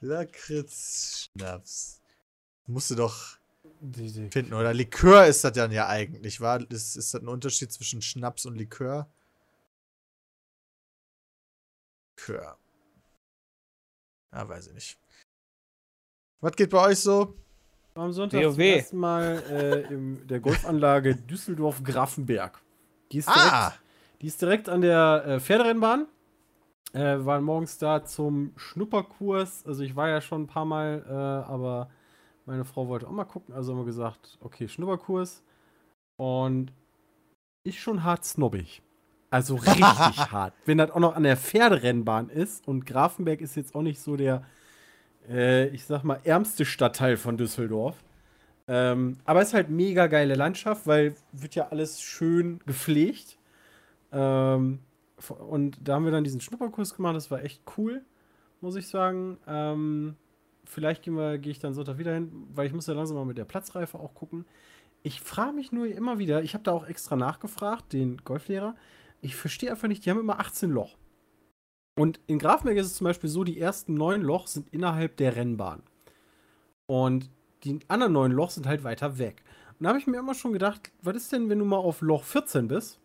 Lakritz-Schnaps. Musst du doch Die, die, finden. Oder Likör ist das dann ja eigentlich, war? Ist, ist das ein Unterschied zwischen Schnaps und Likör? Likör. Ja, weiß ich nicht. Was geht bei euch so? am Sonntag WoW. zum ersten Mal äh, in der Golfanlage Düsseldorf-Grafenberg. Die ist direkt, Ah! die ist direkt an der äh, Pferderennbahn. Äh, waren morgens da zum Schnupperkurs. Also ich war ja schon ein paar Mal, äh, aber meine Frau wollte auch mal gucken. Also haben wir gesagt, okay, Schnupperkurs. Und ist schon hart snobbig. Also richtig hart. Wenn das auch noch an der Pferderennbahn ist und Grafenberg ist jetzt auch nicht so der, äh, ich sag mal, ärmste Stadtteil von Düsseldorf. Ähm, aber es ist halt mega geile Landschaft, weil wird ja alles schön gepflegt. Ähm, und da haben wir dann diesen Schnupperkurs gemacht, das war echt cool, muss ich sagen. Ähm, vielleicht gehe ich dann Sonntag wieder hin, weil ich muss ja langsam mal mit der Platzreife auch gucken. Ich frage mich nur immer wieder, ich habe da auch extra nachgefragt, den Golflehrer. Ich verstehe einfach nicht, die haben immer 18 Loch. Und in Grafenberg ist es zum Beispiel so, die ersten neun Loch sind innerhalb der Rennbahn. Und die anderen neun Loch sind halt weiter weg. Und da habe ich mir immer schon gedacht, was ist denn, wenn du mal auf Loch 14 bist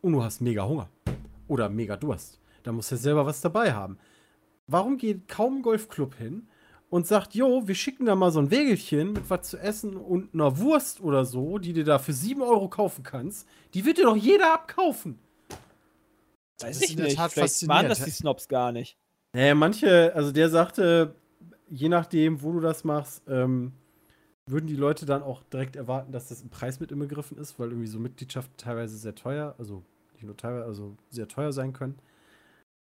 und du hast mega Hunger oder mega Durst? Da musst du ja selber was dabei haben. Warum geht kaum ein Golfclub hin und sagt, jo, wir schicken da mal so ein Wägelchen mit was zu essen und einer Wurst oder so, die du da für 7 Euro kaufen kannst? Die wird dir doch jeder abkaufen. Weiß ist ich in der nicht. Tat Vielleicht waren das die Snobs gar nicht. Naja, manche, also der sagte, je nachdem, wo du das machst, ähm, würden die Leute dann auch direkt erwarten, dass das im Preis mit inbegriffen ist, weil irgendwie so Mitgliedschaften teilweise sehr teuer, also nicht nur teilweise, also sehr teuer sein können.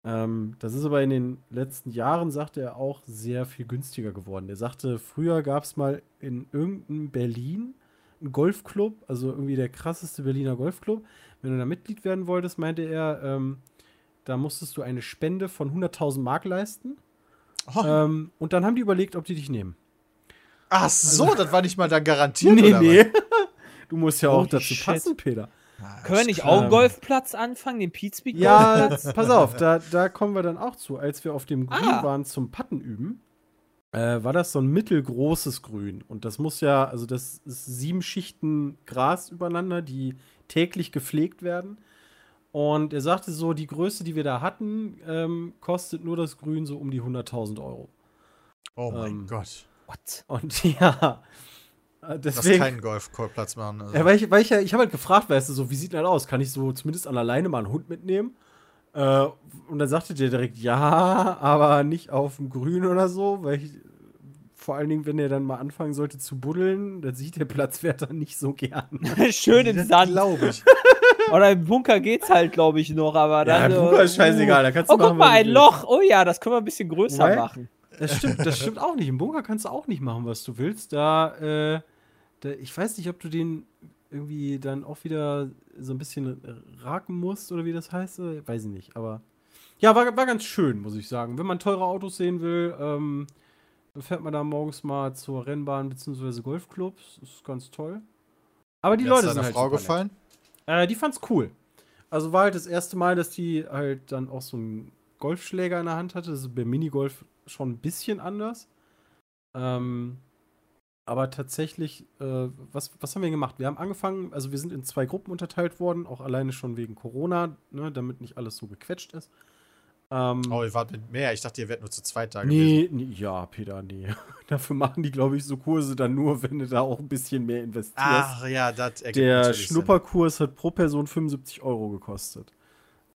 Ähm, das ist aber in den letzten Jahren, sagte er, auch sehr viel günstiger geworden. Er sagte, früher gab es mal in irgendeinem Berlin einen Golfclub, also irgendwie der krasseste Berliner Golfclub. Wenn du da Mitglied werden wolltest, meinte er, ähm, da musstest du eine Spende von 100.000 Mark leisten. Oh, Ähm, und dann haben die überlegt, ob die dich nehmen. ach so, das war nicht mal dann garantiert, nee, oder nee. Du musst ja auch Holy dazu shit. passen, Peter. Ah, Können wir nicht auch einen. Golfplatz anfangen, den Pete Ja, pass auf, da, da kommen wir dann auch zu. Als wir auf dem Grün Ah. waren zum Patten üben, äh, war das so ein mittelgroßes Grün. Und das muss ja, also das ist sieben Schichten Gras übereinander, die täglich gepflegt werden. Und er sagte so, die Größe, die wir da hatten, ähm, kostet nur das Grün so um die 100.000 Euro. Oh mein Ähm, Gott. What? Und ja, äh, Lass deswegen. keinen Golfplatz machen. Also. Ja, weil ich, weil ich ja, ich habe halt gefragt, weißt du, so, wie sieht das aus? Kann ich so zumindest an der Leine mal einen Hund mitnehmen? Äh, und dann sagte der direkt, ja, aber nicht auf dem Grün oder so, weil ich, vor allen Dingen, wenn er dann mal anfangen sollte zu buddeln, dann sieht der Platzwärter nicht so gern. Schön im Sand. glaube ich. Oder im Bunker geht's halt, glaube ich, noch, aber dann. im so, Bunker ist scheißegal, da kannst du Oh, guck mal, ein. Loch. Oh ja, das können wir ein bisschen größer Right? machen. Das stimmt, das stimmt auch nicht. Im Bunker kannst du auch nicht machen, was du willst. Da, äh, da, ich weiß nicht, ob du den irgendwie dann auch wieder so ein bisschen raken musst oder wie das heißt. äh, Weiß ich nicht, aber ja, war, war ganz schön, muss ich sagen. Wenn man teure Autos sehen will, ähm, dann fährt man da morgens mal zur Rennbahn bzw. Golfclubs. Das ist ganz toll. Aber die hat's Leute sind halt Frau gefallen? Äh, die fand's cool. Also war halt das erste Mal, dass die halt dann auch so einen Golfschläger in der Hand hatte. Das ist beim Minigolf schon ein bisschen anders. Ähm, aber tatsächlich, äh, was, was haben wir gemacht? Wir haben angefangen, also wir sind in zwei Gruppen unterteilt worden, auch alleine schon wegen Corona, ne, damit nicht alles so gequetscht ist. Ähm, Oh, ihr wart mit mehr. Ich dachte, ihr wärt nur zu zweit da gewesen. nee, nee, ja, Peter, nee. Dafür machen die, glaube ich, so Kurse dann nur, wenn du da auch ein bisschen mehr investierst. Ach ja, das ergibt Der Sinn. Schnupperkurs hat pro Person 75 Euro gekostet.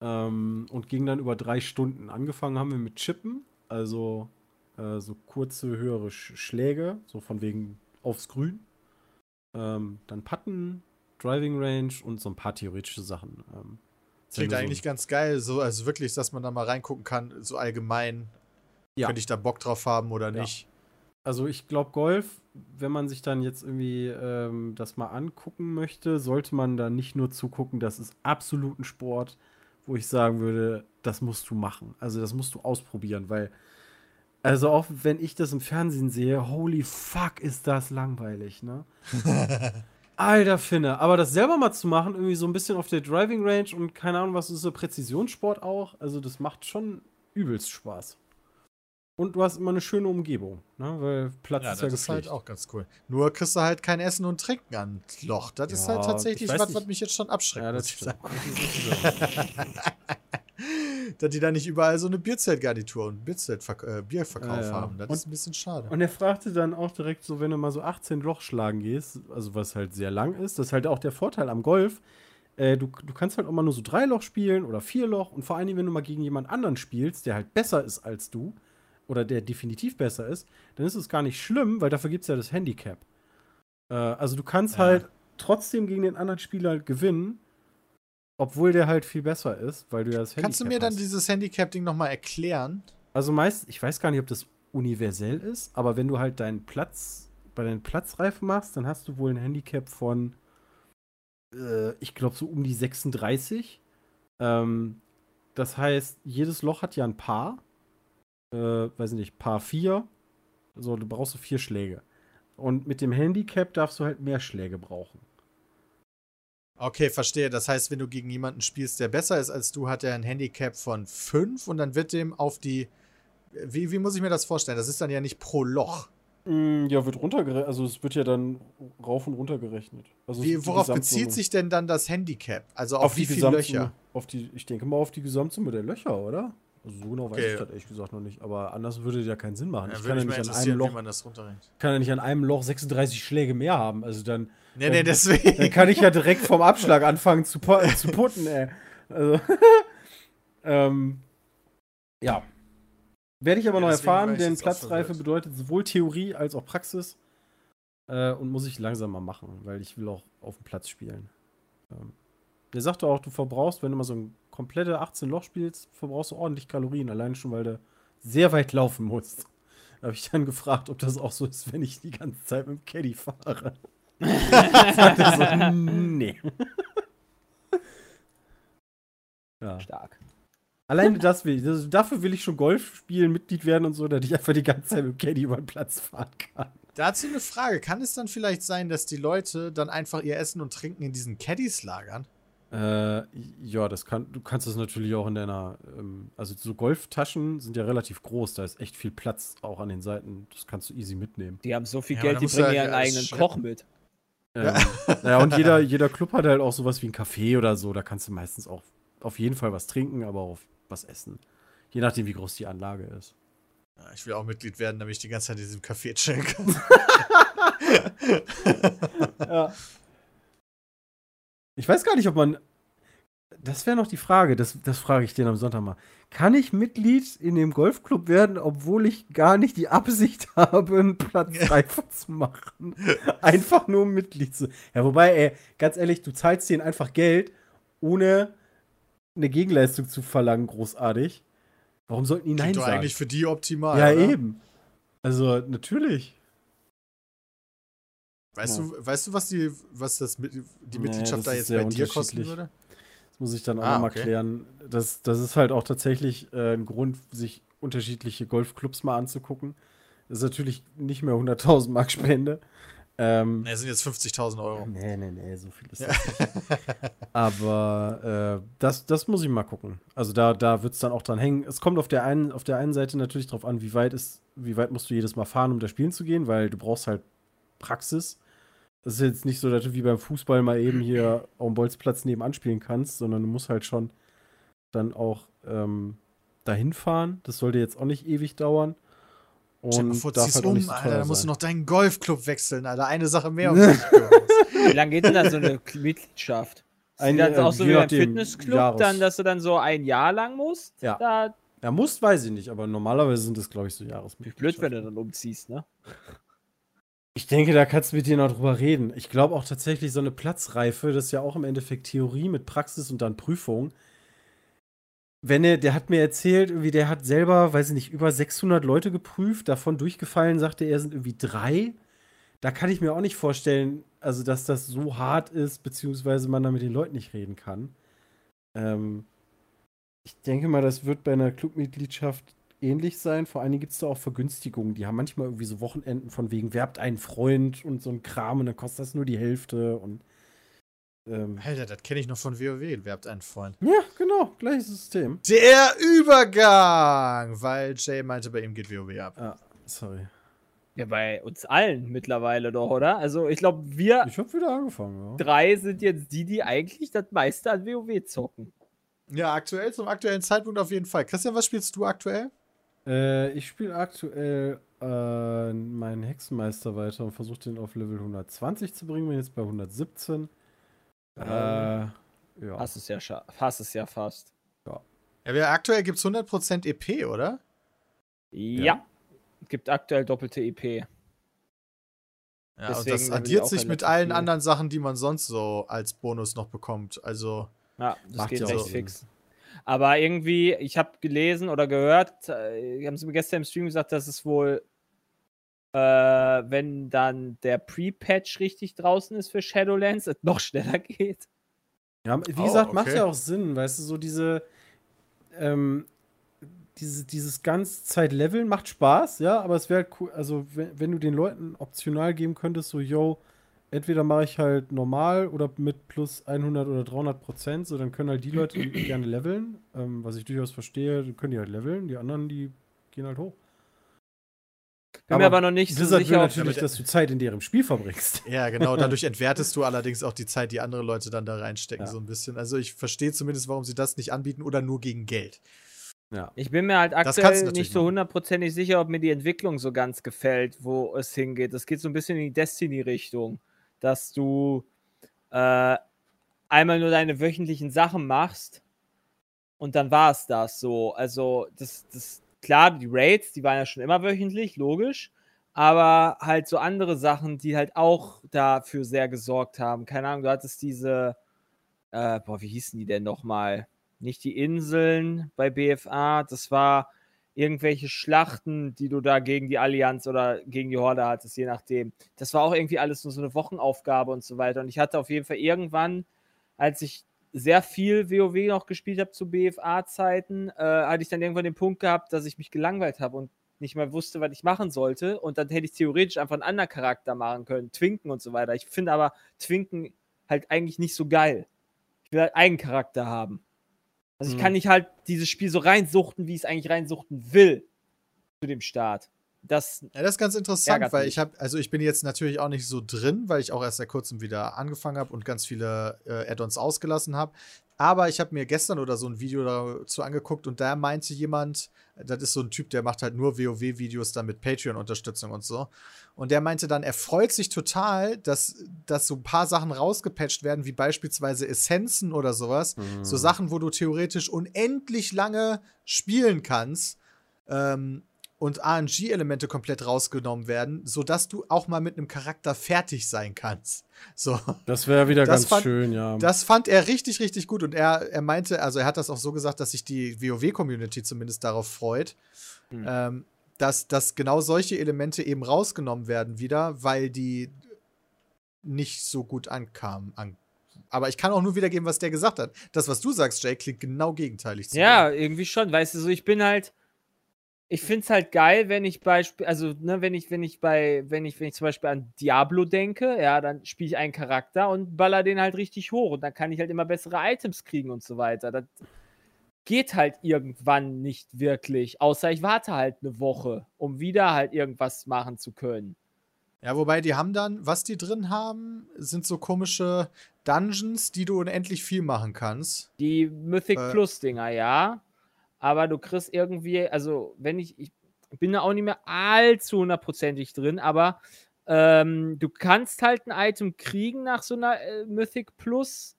Ähm, und ging dann über drei Stunden. Angefangen haben wir mit Chippen, also äh, so kurze, höhere Sch Schläge, so von wegen aufs Grün. Ähm, dann Putten, Driving Range und so ein paar theoretische Sachen. Ähm, Klingt so eigentlich ganz geil, so, also wirklich, dass man da mal reingucken kann, so allgemein. Ja. Könnte ich da Bock drauf haben oder Ja. nicht? also ich glaube, Golf, wenn man sich dann jetzt irgendwie ähm, das mal angucken möchte, sollte man da nicht nur zugucken, das ist absolut ein Sport, wo ich sagen würde, das musst du machen. Also das musst du ausprobieren, weil, also auch wenn ich das im Fernsehen sehe, holy fuck, ist das langweilig, ne? Alter Finne, aber das selber mal zu machen, irgendwie so ein bisschen auf der Driving Range und keine Ahnung, was ist so Präzisionssport auch, also das macht schon übelst Spaß. Und du hast immer eine schöne Umgebung, ne? weil Platz Ja, ist ja das ist halt gepflegt. auch ganz cool. Nur kriegst du halt kein Essen und Trinken an Loch. Das ist Ja, halt tatsächlich was, nicht. was mich jetzt schon abschreckt. ja, das ich stimmt. sagen. Dass die da nicht überall so eine Bierzeltgarnitur und Bierzeltverk äh, Bierverkauf ja. haben. Das Und- ist ein bisschen schade. Und er fragte dann auch direkt so, wenn du mal so 18 Loch schlagen gehst, also was halt sehr lang ist, das ist halt auch der Vorteil am Golf. Äh, du, du kannst halt auch mal nur so drei Loch spielen oder vier Loch und vor allen Dingen, wenn du mal gegen jemand anderen spielst, der halt besser ist als du oder der definitiv besser ist, dann ist es gar nicht schlimm, weil dafür gibt es ja das Handicap. Äh, also du kannst Ja. halt trotzdem gegen den anderen Spieler gewinnen, obwohl der halt viel besser ist, weil du ja das Handicap Kannst du mir dann hast. dieses Handicap-Ding nochmal erklären? Also meist, ich weiß gar nicht, ob das universell ist, aber wenn du halt deinen Platz, bei deinen Platzreifen machst, dann hast du wohl ein Handicap von, äh, ich glaube, so um die 36. Ähm, das heißt, jedes Loch hat ja ein Paar. Äh, weiß ich nicht, Paar 4. So, du brauchst so vier Schläge. Und mit dem Handicap darfst du halt mehr Schläge brauchen. Okay, verstehe. Das heißt, wenn du gegen jemanden spielst, der besser ist als du, hat er ein Handicap von 5 und dann wird dem auf die. Wie, wie muss ich mir das vorstellen? Das ist dann ja nicht pro Loch. Mm, ja, wird runtergerechnet. Also, es wird ja dann rauf und runter gerechnet. Also, Wie, worauf bezieht sich denn dann das Handicap? Also auf, wie die viele. Löcher? Auf die, ich denke mal auf die Gesamtsumme der Löcher, oder? Also so genau weiß Okay. ich das ehrlich gesagt noch nicht. Aber anders würde ja keinen Sinn machen. Ja, ich kann ja nicht an einem Loch, das kann ja nicht an einem Loch 36 Schläge mehr haben. Also dann, Nee, nee, Dann- deswegen. dann kann ich ja direkt vom Abschlag anfangen zu, zu putten, ey. Also, ähm, ja. Werde ich aber Ja, noch erfahren, denn Platzreife bedeutet sowohl Theorie als auch Praxis. Äh, und muss ich langsam mal machen, weil ich will auch auf dem Platz spielen. Ähm, der sagte auch, du verbrauchst, wenn du mal so ein komplette 18 Loch spielst, verbrauchst du ordentlich Kalorien, allein schon, weil du sehr weit laufen musst. Da habe ich dann gefragt, ob das auch so ist, wenn ich die ganze Zeit mit dem Caddy fahre. Sagte er so, nee. ja. Stark. Alleine das will ich. Das, dafür will ich schon Golf spielen, Mitglied werden und so, dass ich einfach die ganze Zeit mit dem Caddy über den Platz fahren kann. Dazu eine Frage. Kann es dann vielleicht sein, dass die Leute dann einfach ihr Essen und Trinken in diesen Caddies lagern? Äh, ja, das kann, du kannst das natürlich auch in deiner, ähm, also so Golftaschen sind ja relativ groß, da ist echt viel Platz auch an den Seiten, das kannst du easy mitnehmen. Die haben so viel Ja, Geld, die bringen halt ihren eigenen schleppen. Koch mit. Ähm, naja, und jeder, jeder Club hat halt auch sowas wie ein Café oder so, da kannst du meistens auch auf jeden Fall was trinken, aber auch was essen. Je nachdem, wie groß die Anlage ist. Ja, ich will auch Mitglied werden, damit ich die ganze Zeit in diesem Café chillen kann. Ja. Ich weiß gar nicht, ob man. Das wäre noch die Frage, das, das frage ich den am Sonntag mal. Kann ich Mitglied in dem Golfclub werden, obwohl ich gar nicht die Absicht habe, einen Platzreife zu machen? Einfach nur um Mitglied zu. Ja, wobei, ey, ganz ehrlich, du zahlst denen einfach Geld, ohne eine Gegenleistung zu verlangen, großartig. Warum sollten die Nein Klingt doch sagen? eigentlich für die optimal. ja, oder? eben. Also, natürlich. Weißt, Ja. du, weißt du, was die, was das die Nee, Mitgliedschaft das da jetzt bei dir kosten würde? Das muss ich dann auch Ah, noch mal okay. klären. Das, das ist halt auch tatsächlich äh, ein Grund, sich unterschiedliche Golfclubs mal anzugucken. Das ist natürlich nicht mehr 100.000 Mark Spende. Ähm, Ne, sind jetzt 50.000 Euro. nee, nee, nee, so viel ist das nicht. Aber äh, das, das muss ich mal gucken. Also da, da wird es dann auch dran hängen. Es kommt auf der einen, auf der einen Seite natürlich drauf an, wie weit ist, wie weit musst du jedes Mal fahren, um da spielen zu gehen, weil du brauchst halt Praxis. Das ist jetzt nicht so, dass du wie beim Fußball mal eben hier auf dem Bolzplatz nebenan spielen kannst, sondern du musst halt schon dann auch ähm, dahin fahren. Das sollte jetzt auch nicht ewig dauern. Und vor, darf halt auch um, nicht so Alter, dann musst du noch deinen Golfclub wechseln, Alter. Eine Sache mehr. Um musst. Wie lange geht denn dann so eine Mitgliedschaft? Ist Ein- dann äh, auch so wie beim Fitnessclub, Jahres- dann, dass du dann so ein Jahr lang musst? Ja. Da, Ja, muss, weiß ich nicht, aber normalerweise sind das, glaube ich, so wie Jahresmitgliedschaften. blöd, wenn du dann umziehst, ne? Ich denke, da kannst du mit dir noch drüber reden. Ich glaube auch tatsächlich, so eine Platzreife, das ist ja auch im Endeffekt Theorie mit Praxis und dann Prüfung. wenn er, der hat mir erzählt, irgendwie, der hat selber, weiß ich nicht, über 600 Leute geprüft, davon durchgefallen, sagte er, sind irgendwie drei. Da kann ich mir auch nicht vorstellen, also, dass das so hart ist, beziehungsweise man da mit den Leuten nicht reden kann. Ähm, ich denke mal, das wird bei einer Clubmitgliedschaft ähnlich sein. Vor allen Dingen gibt es da auch Vergünstigungen. Die haben manchmal irgendwie so Wochenenden von wegen, werbt einen Freund und so ein Kram und dann kostet das nur die Hälfte und ähm, Alter, das kenne ich noch von WoW, werbt einen Freund. ja, genau, gleiches System. Der Übergang! Weil Jay meinte, bei ihm geht WoW ab. Ah, sorry. Ja, bei uns allen mittlerweile doch, oder? Also ich glaube, wir Ich habe wieder angefangen, ja. drei sind jetzt die, die eigentlich das meiste an WoW zocken. Ja, aktuell, zum aktuellen Zeitpunkt auf jeden Fall. Christian, was spielst du aktuell? Äh, ich spiele aktuell äh, meinen Hexenmeister weiter und versuche den auf Level 120 zu bringen. Bin jetzt bei 117. Äh, ja. Hast es ja, hast es ja fast. Ja, wir- aktuell gibt es 100% EP, oder? Ja. Gibt aktuell doppelte EP. Ja, und Deswegen das level ich addiert sich mit allen viel. anderen Sachen, die man sonst so als Bonus noch bekommt. Also, Ja, das Macht geht ja recht Sinn. fix. Aber irgendwie, ich habe gelesen oder gehört, äh, haben sie mir gestern im Stream gesagt, dass es wohl, äh, wenn dann der Pre-Patch richtig draußen ist für Shadowlands, es noch schneller geht. Ja, wie Oh, gesagt, macht okay. ja auch Sinn, weißt du, so diese, ähm, diese, dieses ganz Zeit-Leveln macht Spaß, ja, aber es wäre cool, also wenn, wenn du den Leuten optional geben könntest, so, yo, entweder mache ich halt normal oder mit plus 100 oder 300 Prozent, so, dann können halt die Leute die gerne leveln, ähm, was ich durchaus verstehe, dann können die halt leveln, die anderen, die gehen halt hoch. Bin mir aber noch nicht so Blizzard will sicher, ob natürlich, dass du Zeit in deren Spiel verbringst. ja, genau. Dadurch entwertest du allerdings auch die Zeit, die andere Leute dann da reinstecken, Ja. so ein bisschen. Also, ich verstehe zumindest, warum sie das nicht anbieten oder nur gegen Geld. Ja. Ich bin mir halt aktuell nicht so hundertprozentig sicher, ob mir die Entwicklung so ganz gefällt, wo es hingeht. Das geht so ein bisschen in die Destiny-Richtung, dass du äh, einmal nur deine wöchentlichen Sachen machst und dann war es das so. Also, das, das, klar, die Raids, die waren ja schon immer wöchentlich, logisch. Aber halt so andere Sachen, die halt auch dafür sehr gesorgt haben. Keine Ahnung, du hattest diese, äh, boah, wie hießen die denn nochmal? Nicht die Inseln bei BFA, das war irgendwelche Schlachten, die du da gegen die Allianz oder gegen die Horde hattest, je nachdem. Das war auch irgendwie alles nur so eine Wochenaufgabe und so weiter. Und ich hatte auf jeden Fall irgendwann, als ich sehr viel WoW noch gespielt habe zu BFA-Zeiten, äh, hatte ich dann irgendwann den Punkt gehabt, dass ich mich gelangweilt habe und nicht mehr wusste, was ich machen sollte. Und dann hätte ich theoretisch einfach einen anderen Charakter machen können, Twinken und so weiter. Ich finde aber Twinken halt eigentlich nicht so geil. Ich will halt Eigencharakter haben. Also ich Mhm. kann nicht halt dieses Spiel so reinsuchten, wie ich es eigentlich reinsuchten will zu dem Start. Das, Ja, das ist ganz interessant, weil mich. ich habe, also ich bin jetzt natürlich auch nicht so drin, weil ich auch erst seit kurzem wieder angefangen habe und ganz viele äh, Add-ons ausgelassen habe. Aber ich habe mir gestern oder so ein Video dazu angeguckt und da meinte jemand, das ist so ein Typ, der macht halt nur WoW-Videos dann mit Patreon-Unterstützung und so. Und der meinte dann, er freut sich total, dass, dass so ein paar Sachen rausgepatcht werden, wie beispielsweise Essenzen oder sowas. Mhm. So Sachen, wo du theoretisch unendlich lange spielen kannst. Ähm, und RNG-Elemente komplett rausgenommen werden, sodass du auch mal mit einem Charakter fertig sein kannst. So. Das wäre wieder Das ganz fand- schön, ja. Das fand er richtig, richtig gut. Und er, er meinte, also er hat das auch so gesagt, dass sich die WoW-Community zumindest darauf freut, Hm. ähm, dass, dass genau solche Elemente eben rausgenommen werden wieder, weil die nicht so gut ankamen. An aber ich kann auch nur wiedergeben, was der gesagt hat. Das, was du sagst, Jay, klingt genau gegenteilig zu ja, dem. irgendwie schon. Weißt du, so ich bin halt, ich finde es halt geil, wenn ich Beispiel, also ne, wenn ich, wenn ich bei, wenn ich, wenn ich zum Beispiel an Diablo denke, ja, dann spiele ich einen Charakter und baller den halt richtig hoch und dann kann ich halt immer bessere Items kriegen und so weiter. Das geht halt irgendwann nicht wirklich, außer ich warte halt eine Woche, um wieder halt irgendwas machen zu können. Ja, wobei die haben dann, was die drin haben, sind so komische Dungeons, die du unendlich viel machen kannst. Die Mythic Äh. Plus Dinger, ja. Aber du kriegst irgendwie, also wenn ich, ich bin da auch nicht mehr allzu hundertprozentig drin, aber ähm, du kannst halt ein Item kriegen nach so einer äh, Mythic Plus,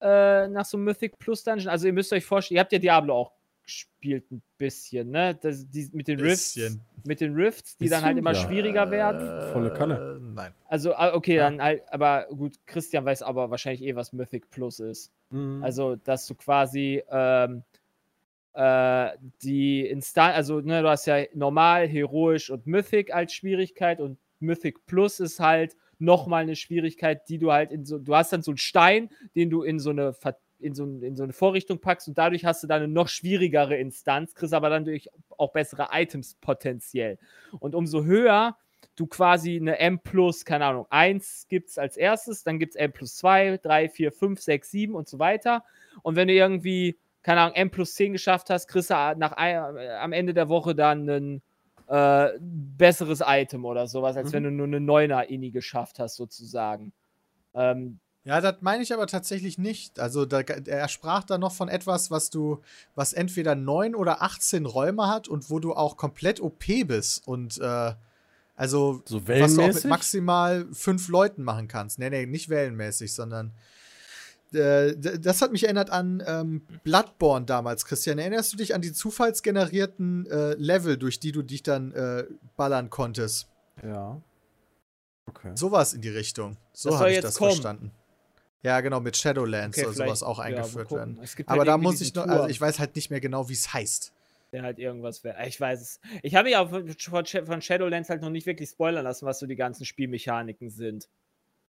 äh, nach so einem Mythic Plus Dungeon. Also ihr müsst euch vorstellen, ihr habt ja Diablo auch gespielt ein bisschen, ne? Das, die, mit den Rifts, Bisschen. mit den Rifts, die dann halt Bisschen, immer ja. schwieriger werden. Volle Kanne. Äh, Nein. Also, ah, okay, Ja. dann halt, aber gut, Christian weiß aber wahrscheinlich eh, was Mythic Plus ist. Mhm. Also, dass du quasi, ähm, äh, die Instanz, also ne, du hast ja normal, heroisch und Mythic als Schwierigkeit und Mythic Plus ist halt nochmal eine Schwierigkeit, die du halt in so, du hast dann so einen Stein, den du in so eine in so, in so eine Vorrichtung packst und dadurch hast du dann eine noch schwierigere Instanz, kriegst aber dann durch auch bessere Items potenziell. Und umso höher du quasi eine M plus, keine Ahnung, 1 gibt es als erstes, dann gibt es M plus 2, 3, 4, 5, 6, 7 und so weiter. Und wenn du irgendwie, keine Ahnung, M plus 10 geschafft hast, kriegst du nach, am Ende der Woche dann ein äh, besseres Item oder sowas, als mhm. wenn du nur eine 9er Ini geschafft hast, sozusagen. Ähm, ja, das meine ich aber tatsächlich nicht. Also da, er sprach da noch von etwas, was du, was entweder 9 oder 18 Räume hat und wo du auch komplett OP bist und äh, also so was du auch mit maximal fünf Leuten machen kannst. Nee, nee, nicht wellenmäßig, sondern äh, das hat mich erinnert an ähm, Bloodborne damals, Christian. Erinnerst du dich an die zufallsgenerierten äh, Level, durch die du dich dann äh, ballern konntest? Ja. Okay. Sowas in die Richtung. So habe ich das kommen. verstanden. Ja, genau, mit Shadowlands okay, soll sowas auch eingeführt ja, werden. Halt Aber da muss ich noch, also ich weiß halt nicht mehr genau, wie es heißt. Der halt irgendwas wäre. Ich weiß es. Ich habe ja von Shadowlands halt noch nicht wirklich spoilern lassen, was so die ganzen Spielmechaniken sind.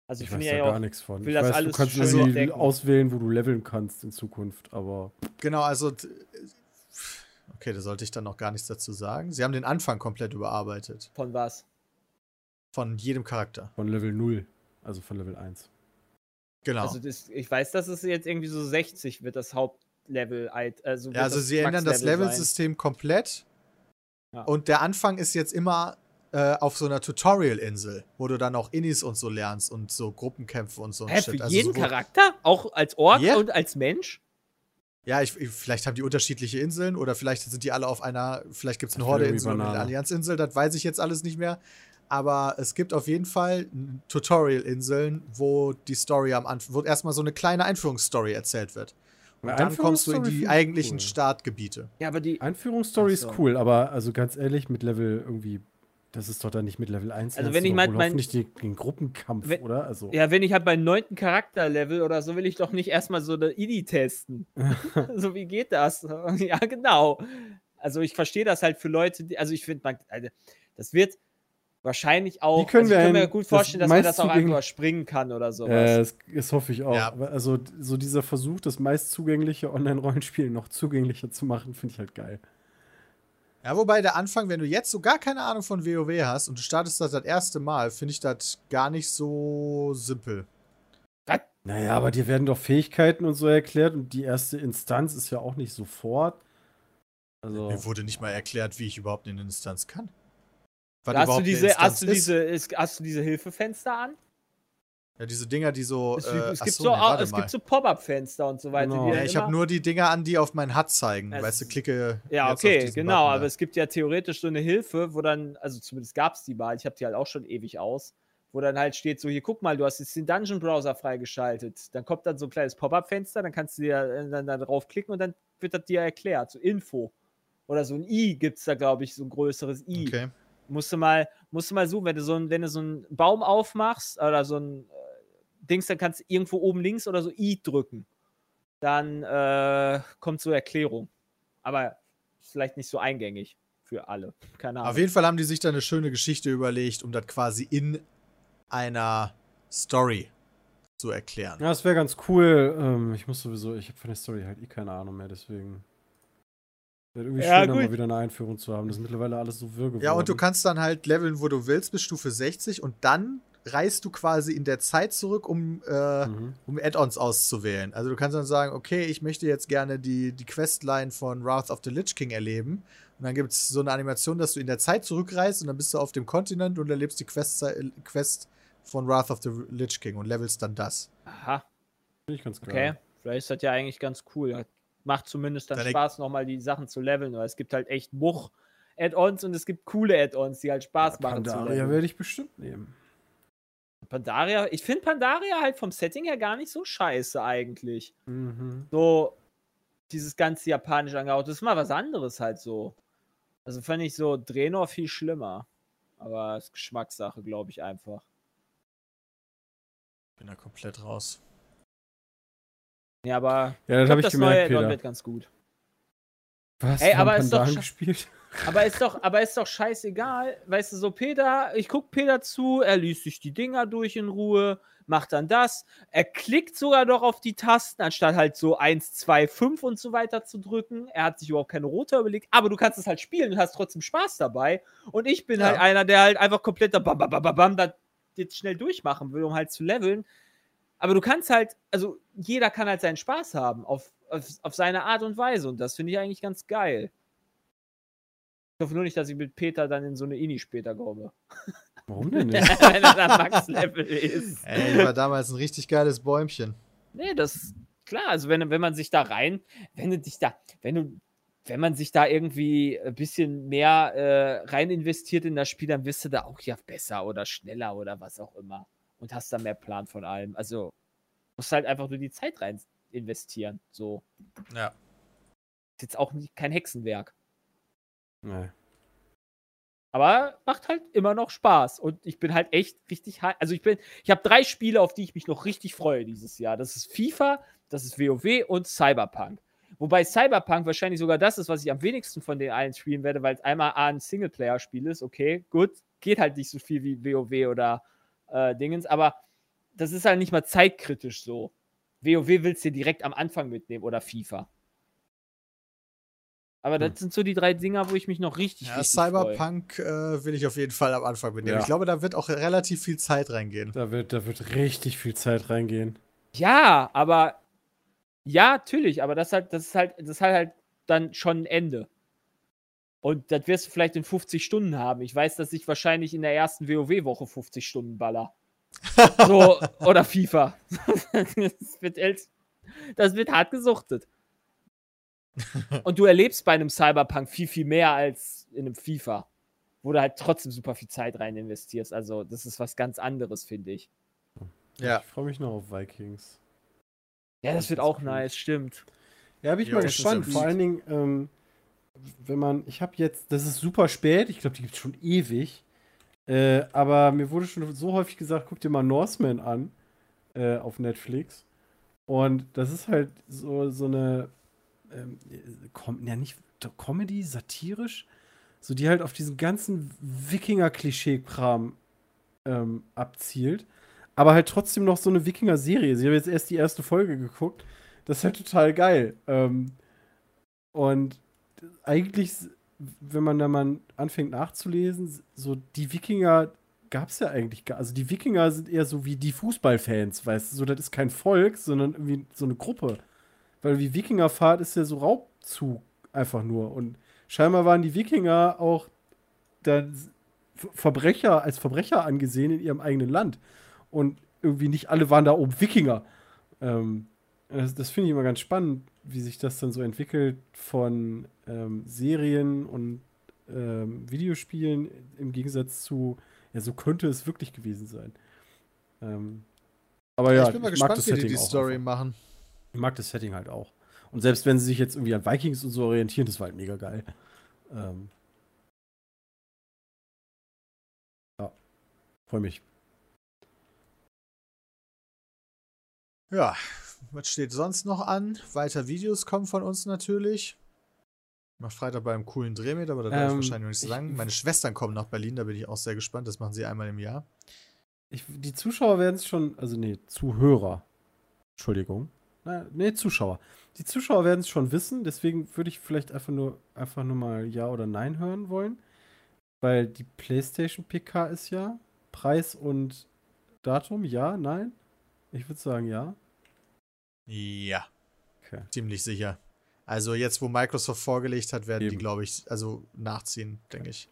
Also ich, ich weiß da ja gar nichts von. Ich weiß, du kannst irgendwie auswählen, wo du leveln kannst in Zukunft, aber. Genau, also. Okay, da sollte ich dann noch gar nichts dazu sagen. Sie haben den Anfang komplett überarbeitet. Von was? Von jedem Charakter. Von Level 0, also von Level 1. Genau. Also das, ich weiß, dass es jetzt irgendwie so 60 wird, das Hauptlevel. Also, ja, also sie ändern das Level-System komplett. Ja. Und der Anfang ist jetzt immer äh, auf so einer Tutorial-Insel, wo du dann auch Innis und so lernst und so Gruppenkämpfe und so. Hä, Shit. für also jeden so, Charakter? Auch als Ork yeah. und als Mensch? Ja, ich, vielleicht haben die unterschiedliche Inseln oder vielleicht sind die alle auf einer, vielleicht gibt es eine Horde-Insel und eine Allianz-Insel, das weiß ich jetzt alles nicht mehr. Aber es gibt auf jeden Fall Tutorial-Inseln, wo die Story am Anfang, wo erstmal so eine kleine Einführungsstory erzählt wird. Und dann kommst du in die eigentlichen cool. Startgebiete. Ja, aber die Einführungsstory so. ist cool, aber also ganz ehrlich, mit Level irgendwie das ist doch dann nicht mit Level 1. Also wenn ich mein, mein nicht den, den Gruppenkampf, wenn, oder? Also. Ja, wenn ich halt beim neunten Charakterlevel oder so will ich doch nicht erstmal so eine ID testen. so wie geht das? ja, genau. Also ich verstehe das halt für Leute, die, also ich finde, also das wird, wahrscheinlich auch. Wie können also ich kann mir gut vorstellen, dass man das auch einfach springen kann oder sowas. Äh, das, das hoffe ich auch. Ja. Also so dieser Versuch, das meist zugängliche Online-Rollenspiel noch zugänglicher zu machen, finde ich halt geil. Ja, wobei der Anfang, wenn du jetzt so gar keine Ahnung von WoW hast und du startest das das erste Mal, finde ich das gar nicht so simpel. Was? Naja, aber dir werden doch Fähigkeiten und so erklärt und die erste Instanz ist ja auch nicht sofort. Also Mir wurde nicht mal erklärt, wie ich überhaupt in eine Instanz kann. Hast du, diese, hast, du diese, hast du diese Hilfefenster an? Ja, diese Dinger, die so. Es, äh, es gibt, so, nee, es gibt so Pop-Up-Fenster und so weiter. Genau. Ja, ich habe nur die Dinger an, die auf meinen HUD zeigen. Es weißt du, klicke. Ja, okay, genau. aber es gibt ja theoretisch so eine Hilfe, wo dann, also zumindest gab es die mal, ich habe die halt auch schon ewig aus, wo dann halt steht: so, hier, guck mal, du hast jetzt den Dungeon-Browser freigeschaltet. Dann kommt dann so ein kleines Pop-Up-Fenster, dann kannst du dir äh, dann, dann draufklicken und dann wird das dir erklärt, so Info. Oder so ein I gibt es da, glaube ich, so ein größeres I. Okay. Musst du mal, musst du mal suchen, wenn du so ein, wenn du so einen Baum aufmachst oder so ein Dings, dann kannst du irgendwo oben links oder so I drücken. Dann äh, kommt zur Erklärung. Aber vielleicht nicht so eingängig für alle. Keine Ahnung. Auf jeden Fall haben die sich da eine schöne Geschichte überlegt, um das quasi in einer Story zu erklären. Ja, das wäre ganz cool. Ähm, ich muss sowieso, ich habe von der Story halt eh keine Ahnung mehr, deswegen. Wäre irgendwie ja, schön, mal wieder eine Einführung zu haben. Das ist mittlerweile alles so wirr geworden. Ja, und du kannst dann halt leveln, wo du willst, bis Stufe 60 und dann reist du quasi in der Zeit zurück, um, äh, mhm. um Add-ons auszuwählen. Also du kannst dann sagen, okay, ich möchte jetzt gerne die, die Questline von Wrath of the Lich King erleben. Und dann gibt es so eine Animation, dass du in der Zeit zurückreist und dann bist du auf dem Kontinent und erlebst die Quest, Quest von Wrath of the Lich King und levelst dann das. Aha. Finde ich ganz geil. Okay, vielleicht ist das ja eigentlich ganz cool. Macht zumindest dann Deine Spaß, nochmal die Sachen zu leveln, weil es gibt halt echt Buch. Add-ons und es gibt coole Add-ons, die halt Spaß ja, machen. Pandaria werde ich bestimmt nehmen. Pandaria, ich finde Pandaria halt vom Setting her gar nicht so scheiße eigentlich. Mhm. So, dieses ganze japanisch angehaucht, das ist mal was anderes halt so. Also fand ich so Draenor viel schlimmer. Aber das ist Geschmackssache, glaube ich einfach. Bin da komplett raus. Ja, aber ja, das, ich glaub, ich das gemerkt, neue Peter. wird ganz gut. Was? Ey, aber ist doch Pandaren gespielt. Aber ist doch, aber ist doch scheißegal. Weißt du, so Peter, ich guck Peter zu, er liest sich die Dinger durch in Ruhe, macht dann das. Er klickt sogar noch auf die Tasten, anstatt halt so 1, 2, 5 und so weiter zu drücken. Er hat sich überhaupt keine Rote überlegt, aber du kannst es halt spielen und hast trotzdem Spaß dabei. Und ich bin Ja. halt einer, der halt einfach komplett da bam, bam, bam, bam, das jetzt schnell durchmachen will, um halt zu leveln. Aber du kannst halt, also jeder kann halt seinen Spaß haben auf, auf, auf seine Art und Weise. Und das finde ich eigentlich ganz geil. Ich hoffe nur nicht, dass ich mit Peter dann in so eine Ini später komme. Warum denn nicht? Wenn er dann Max-Level ist. Ey, war damals ein richtig geiles Bäumchen. Nee, das klar, also wenn, wenn man sich da rein, wenn du dich da, wenn du, wenn man sich da irgendwie ein bisschen mehr äh, rein investiert in das Spiel, dann wirst du da auch ja besser oder schneller oder was auch immer. Und hast da mehr Plan von allem. Also musst halt einfach nur die Zeit rein investieren. So. Ja. Ist jetzt auch nicht, kein Hexenwerk. Nee. Aber macht halt immer noch Spaß. Und ich bin halt echt richtig. Also ich bin, ich habe drei Spiele, auf die ich mich noch richtig freue dieses Jahr. Das ist FIFA, das ist WoW und Cyberpunk. Wobei Cyberpunk wahrscheinlich sogar das ist, was ich am wenigsten von den allen spielen werde, weil es einmal A, ein Singleplayer-Spiel ist. Okay, gut. Geht halt nicht so viel wie WoW oder äh, Dingens, aber das ist halt nicht mal zeitkritisch so. WoW willst du dir direkt am Anfang mitnehmen oder FIFA. Aber das Hm. sind so die drei Dinger, wo ich mich noch richtig, Ja, richtig freue. Cyberpunk äh, will ich auf jeden Fall am Anfang mitnehmen. Ja. Ich glaube, da wird auch relativ viel Zeit reingehen. Da wird, da wird richtig viel Zeit reingehen. Ja, aber ja, natürlich, aber das halt, das ist halt, das hat halt dann schon ein Ende. Und das wirst du vielleicht in 50 Stunden haben. Ich weiß, dass ich wahrscheinlich in der ersten WoW-Woche 50 Stunden baller. So, oder FIFA. das, wird das wird hart gesuchtet. Und du erlebst bei einem Cyberpunk viel, viel mehr als in einem FIFA. Wo du halt trotzdem super viel Zeit rein investierst. Also, das ist was ganz anderes, finde ich. Ja. Ich freue mich noch auf Vikings. Ja, das Das wird auch gut. nice, stimmt. Ja, bin ich Ja, mal gespannt. Vor allen Dingen, ähm, wenn man, ich habe jetzt, das ist super spät, ich glaube, die gibt es schon ewig. Äh, aber mir wurde schon so häufig gesagt, guck dir mal Norseman an äh, auf Netflix. Und das ist halt so, so eine, ähm, ja nicht Comedy, satirisch, so die halt auf diesen ganzen Wikinger-Klischee-Kram ähm, abzielt. Aber halt trotzdem noch so eine Wikinger-Serie. Ich habe jetzt erst die erste Folge geguckt. Das ist halt total geil. Ähm, und eigentlich, wenn man da mal anfängt nachzulesen, so die Wikinger gab es ja eigentlich gar. Also die Wikinger sind eher so wie die Fußballfans, weißt du, so das ist kein Volk, sondern irgendwie so eine Gruppe. Weil wie Wikingerfahrt ist ja so Raubzug einfach nur. Und scheinbar waren die Wikinger auch dann Verbrecher, als Verbrecher angesehen in ihrem eigenen Land. Und irgendwie nicht alle waren da oben Wikinger. Ähm, das das finde ich immer ganz spannend, wie sich das dann so entwickelt von ähm, Serien und ähm, Videospielen im Gegensatz zu, ja, so könnte es wirklich gewesen sein. Ähm, aber ja, ich bin mal mag gespannt, das wie die die Story einfach. machen. Ich mag das Setting halt auch. Und selbst wenn sie sich jetzt irgendwie an Vikings und so orientieren, das war halt mega geil. Ähm, ja, freue mich. Ja, was steht sonst noch an? Weiter Videos kommen von uns natürlich. Macht Freitag beim coolen Dreh mit, aber da darf ich Ähm, wahrscheinlich noch nicht so sagen. Meine Schwestern kommen nach Berlin, da bin ich auch sehr gespannt. Das machen sie einmal im Jahr. Ich, die Zuschauer werden es schon, also nee, Zuhörer. Entschuldigung. Na, nee, Zuschauer. Die Zuschauer werden es schon wissen, deswegen würde ich vielleicht einfach nur, einfach nur mal Ja oder Nein hören wollen. Weil die PlayStation PK ist ja. Preis und Datum, ja, nein? Ich würde sagen ja. Ja, Okay. ziemlich sicher. Also jetzt, wo Microsoft vorgelegt hat, werden die, Eben. glaube ich, also nachziehen, denke ich.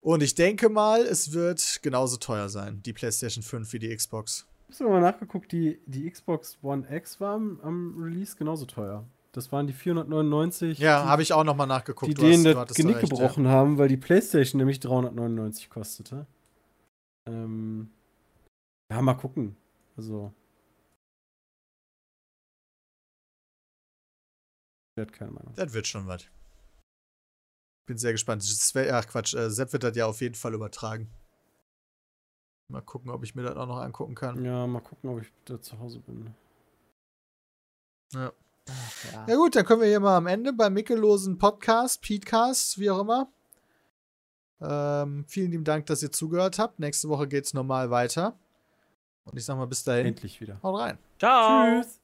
Und ich denke mal, es wird genauso teuer sein, die PlayStation 5 wie die Xbox. Ich habe mal nachgeguckt, die, die Xbox One X war am, am Release genauso teuer. Das waren die 499. Ja, habe ich auch nochmal nachgeguckt. die Du hast- denen du das da Genick recht, ja. gebrochen haben, weil die PlayStation nämlich 399 kostete. Ähm, ja, mal gucken. Also. Ich hat keine Meinung. Das wird schon was. Bin sehr gespannt. Sve- Ach Quatsch, äh, Sepp wird das ja auf jeden Fall übertragen. Mal gucken, ob ich mir das auch noch angucken kann. Ja, mal gucken, ob ich da zu Hause bin. Ja. Ja. Ja gut, dann können wir hier mal am Ende beim mickellosen Podcast, Petecast, wie auch immer. Ähm, vielen lieben Dank, dass ihr zugehört habt. Nächste Woche geht's normal weiter. Und ich sag mal bis dahin. Endlich wieder. Haut rein. Ciao. Tschüss.